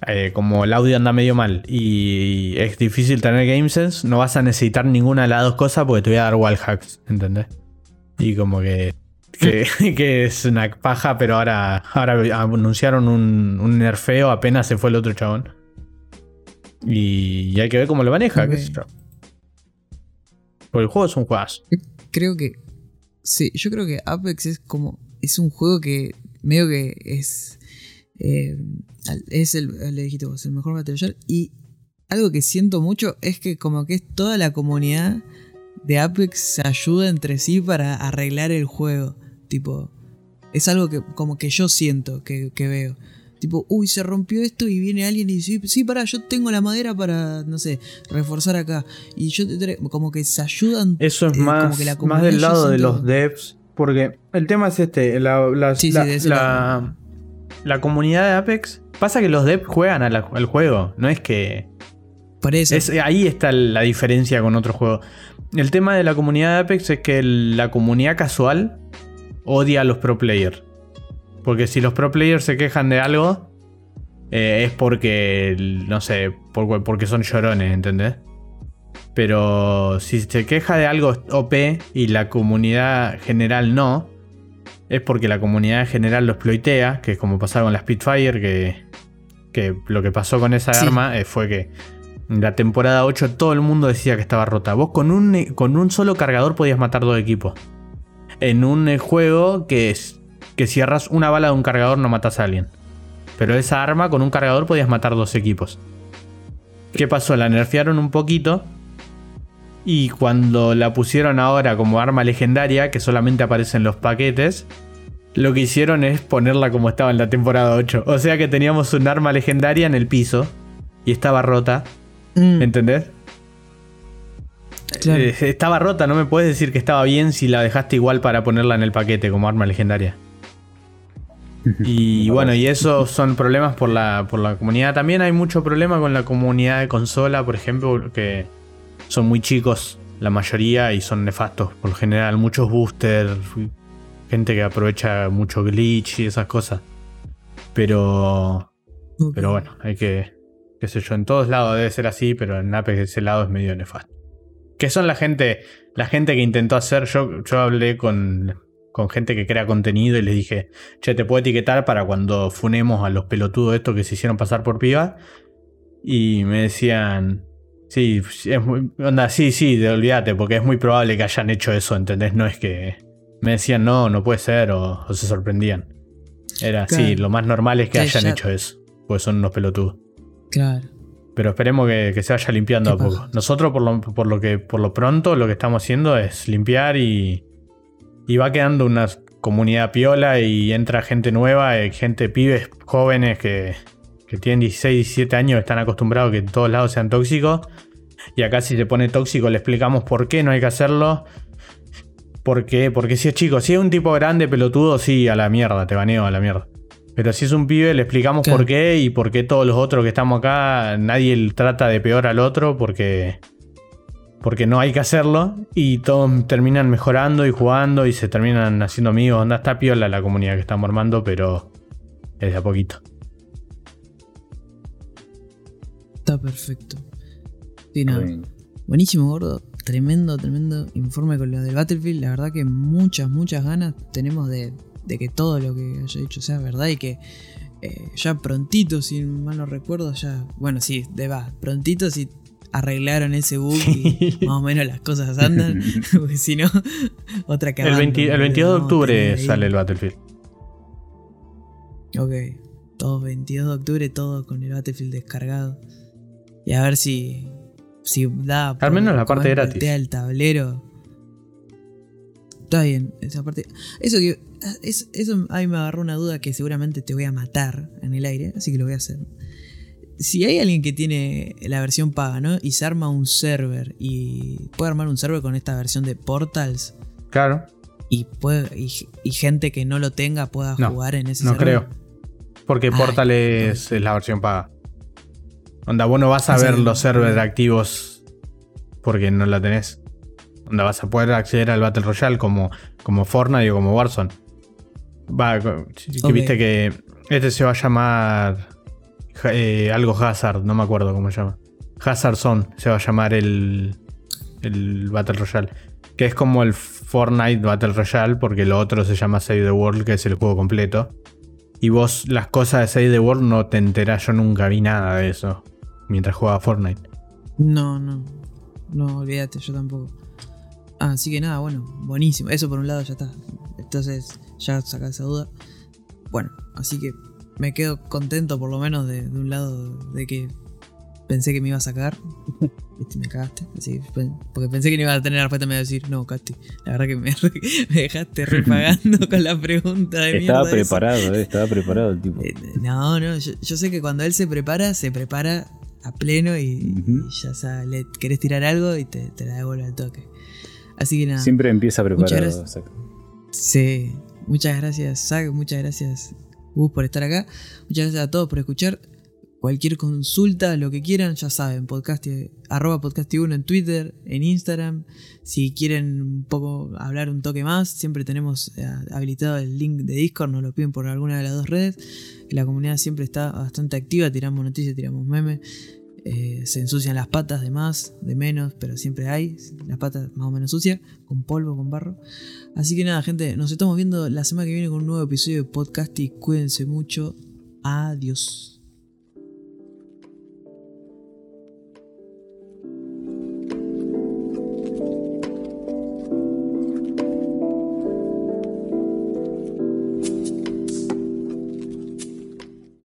eh, como el audio anda medio mal y es difícil tener GameSense, no vas a necesitar ninguna de las dos cosas porque te voy a dar wall hacks, ¿entendés? Y como que, que, que es una paja, pero ahora, ahora anunciaron un, un nerfeo apenas se fue el otro chabón. Y, y hay que ver cómo lo maneja, qué Ok. sé yo. Porque el juego es un juegazo. Creo que. Sí, yo creo que Apex es como. Es un juego que. Medio que es. eh, es el. Le dijiste vos, el mejor Battle. Y algo que siento mucho es que, como que es toda la comunidad de Apex se ayuda entre sí para arreglar el juego. Tipo. Es algo que, como que yo siento que, que veo. Tipo, uy, se rompió esto y viene alguien y dice, sí, pará, yo tengo la madera para, no sé, reforzar acá. Y yo te como que se ayudan. Eso es eh, como más, que más del lado de siento- los devs. Porque el tema es este: la, la- Sí, la- comunidad de Apex. Pasa que los devs juegan al juego. No es que. Por eso. Es, ahí está la diferencia con otro juego. El tema de la comunidad de Apex es que la comunidad casual odia a los pro players. Porque si los pro players se quejan de algo, eh, es porque, no sé, por- porque son llorones, ¿entendés? Pero si se queja de algo OP y la comunidad general no, es porque la comunidad general lo exploitea, que es como pasaba con la Spitfire, que, que lo que pasó con esa Sí. arma eh, fue que la temporada 8 todo el mundo decía que estaba rota. Vos con un, con un solo cargador podías matar dos equipos. En un eh, juego que es que si erras una bala de un cargador no matas a alguien. Pero esa arma con un cargador podías matar dos equipos. ¿Qué pasó? La nerfearon un poquito. Y cuando la pusieron ahora como arma legendaria, que solamente aparece en los paquetes, lo que hicieron es ponerla como estaba en la temporada 8. O sea que teníamos un arma legendaria en el piso y estaba rota. Mm, ¿Entendés? claro. Eh, estaba rota, no me puedes decir que estaba bien si la dejaste igual para ponerla en el paquete como arma legendaria. Y bueno, y esos son problemas por la, por la comunidad. También hay mucho problema con la comunidad de consola, por ejemplo, que son muy chicos la mayoría y son nefastos. Por lo general, muchos boosters, gente que aprovecha mucho glitch y esas cosas. Pero, pero bueno, hay que, qué sé yo, en todos lados debe ser así, pero en Apex ese lado es medio nefasto. Que son la gente, la gente que intentó hacer, yo, yo hablé con, con gente que crea contenido y les dije, che, te puedo etiquetar para cuando funemos a los pelotudos estos que se hicieron pasar por piba. Y me decían, sí, es muy, onda, sí, sí, de- olvídate, porque es muy probable que hayan hecho eso, ¿entendés? No es que me decían, no, no puede ser, o, o se sorprendían. Era, sí, lo más normal es que Que hayan ya- hecho eso, pues son unos pelotudos. Claro. Pero esperemos que, que se vaya limpiando a poco. Nosotros, por lo, por lo que por lo pronto, lo que estamos haciendo es limpiar y, y va quedando una comunidad piola y entra gente nueva, eh, gente, pibes jóvenes que, que tienen 16, 17 años, están acostumbrados a que en todos lados sean tóxicos. Y acá si se pone tóxico le explicamos por qué no hay que hacerlo. ¿Por qué? Porque si es chico, si es un tipo grande, pelotudo, sí, a la mierda, te baneo a la mierda. Pero si es un pibe, le explicamos Claro. por qué y por qué todos los otros que estamos acá, nadie le trata de peor al otro porque, porque no hay que hacerlo y todos terminan mejorando y jugando y se terminan haciendo amigos. Onda, está piola la comunidad que estamos armando, pero es de a poquito. Está perfecto. Sí, no. Bien. Buenísimo, gordo. Tremendo, tremendo informe con lo del Battlefield. La verdad que muchas, muchas ganas tenemos de, de que todo lo que haya dicho sea verdad y que eh, ya prontito, si mal no recuerdo, ya. Bueno, sí, de va, prontito, si arreglaron ese bug y más o menos las cosas andan. Porque si no, otra que El, 20 el 22 de octubre sale el Battlefield. Ok. Todo 22 de octubre, todo con el Battlefield descargado. Y a ver si. Si da. Al menos la parte gratis. el tablero. Está bien, esa parte. Eso que. Eso a mí me agarró una duda que seguramente te voy a matar en el aire, así que lo voy a hacer. Si hay alguien que tiene la versión paga, ¿no? Y se arma un server y puede armar un server con esta versión de Portals. Claro. Y, puede, y, gente que no lo tenga pueda jugar en ese no server. No creo. Porque Portal es, la versión paga. Onda, vos no vas a ver los servers activos porque no la tenés. Onda, vas a poder acceder al Battle Royale como, como Fortnite o como Warzone. Va, que viste que este se va a llamar eh, algo Hazard, no me acuerdo cómo se llama. Hazard Zone se va a llamar el, el Battle Royale. Que es como el Fortnite Battle Royale, porque lo otro se llama Save the World, que es el juego completo. Y vos las cosas de Save the World no te enterás, yo nunca vi nada de eso mientras jugaba Fortnite. No, no. No, olvídate, yo tampoco. Así que nada, bueno, buenísimo. Eso por un lado ya está. Entonces, ya saca esa duda. Bueno, así que me quedo contento por lo menos de, un lado de que pensé que me iba a sacar. Viste, me cagaste. Así, porque pensé que no iba a tener la respuesta me iba a decir, no, Casti, la verdad que me, dejaste repagando con la pregunta de Estaba preparado, eh, estaba preparado el tipo. Eh, no, no, yo, sé que cuando él se prepara, se prepara a pleno y, ya sabes, le querés tirar algo y te, la devuelve al toque. Así que nada. Siempre empieza preparado. Sí, muchas gracias, Zach, muchas gracias, por estar acá. Muchas gracias a todos por escuchar. Cualquier consulta, lo que quieran, ya saben, podcast, arroba podcast1 en Twitter, en Instagram. Si quieren un poco hablar un toque más, siempre tenemos eh, habilitado el link de Discord, nos lo piden por alguna de las dos redes. La comunidad siempre está bastante activa, tiramos noticias, tiramos memes. Eh, se ensucian las patas de más, de menos, pero siempre hay. Las patas más o menos sucias, con polvo, con barro. Así que nada, gente, nos estamos viendo la semana que viene con un nuevo episodio de podcast y cuídense mucho. Adiós.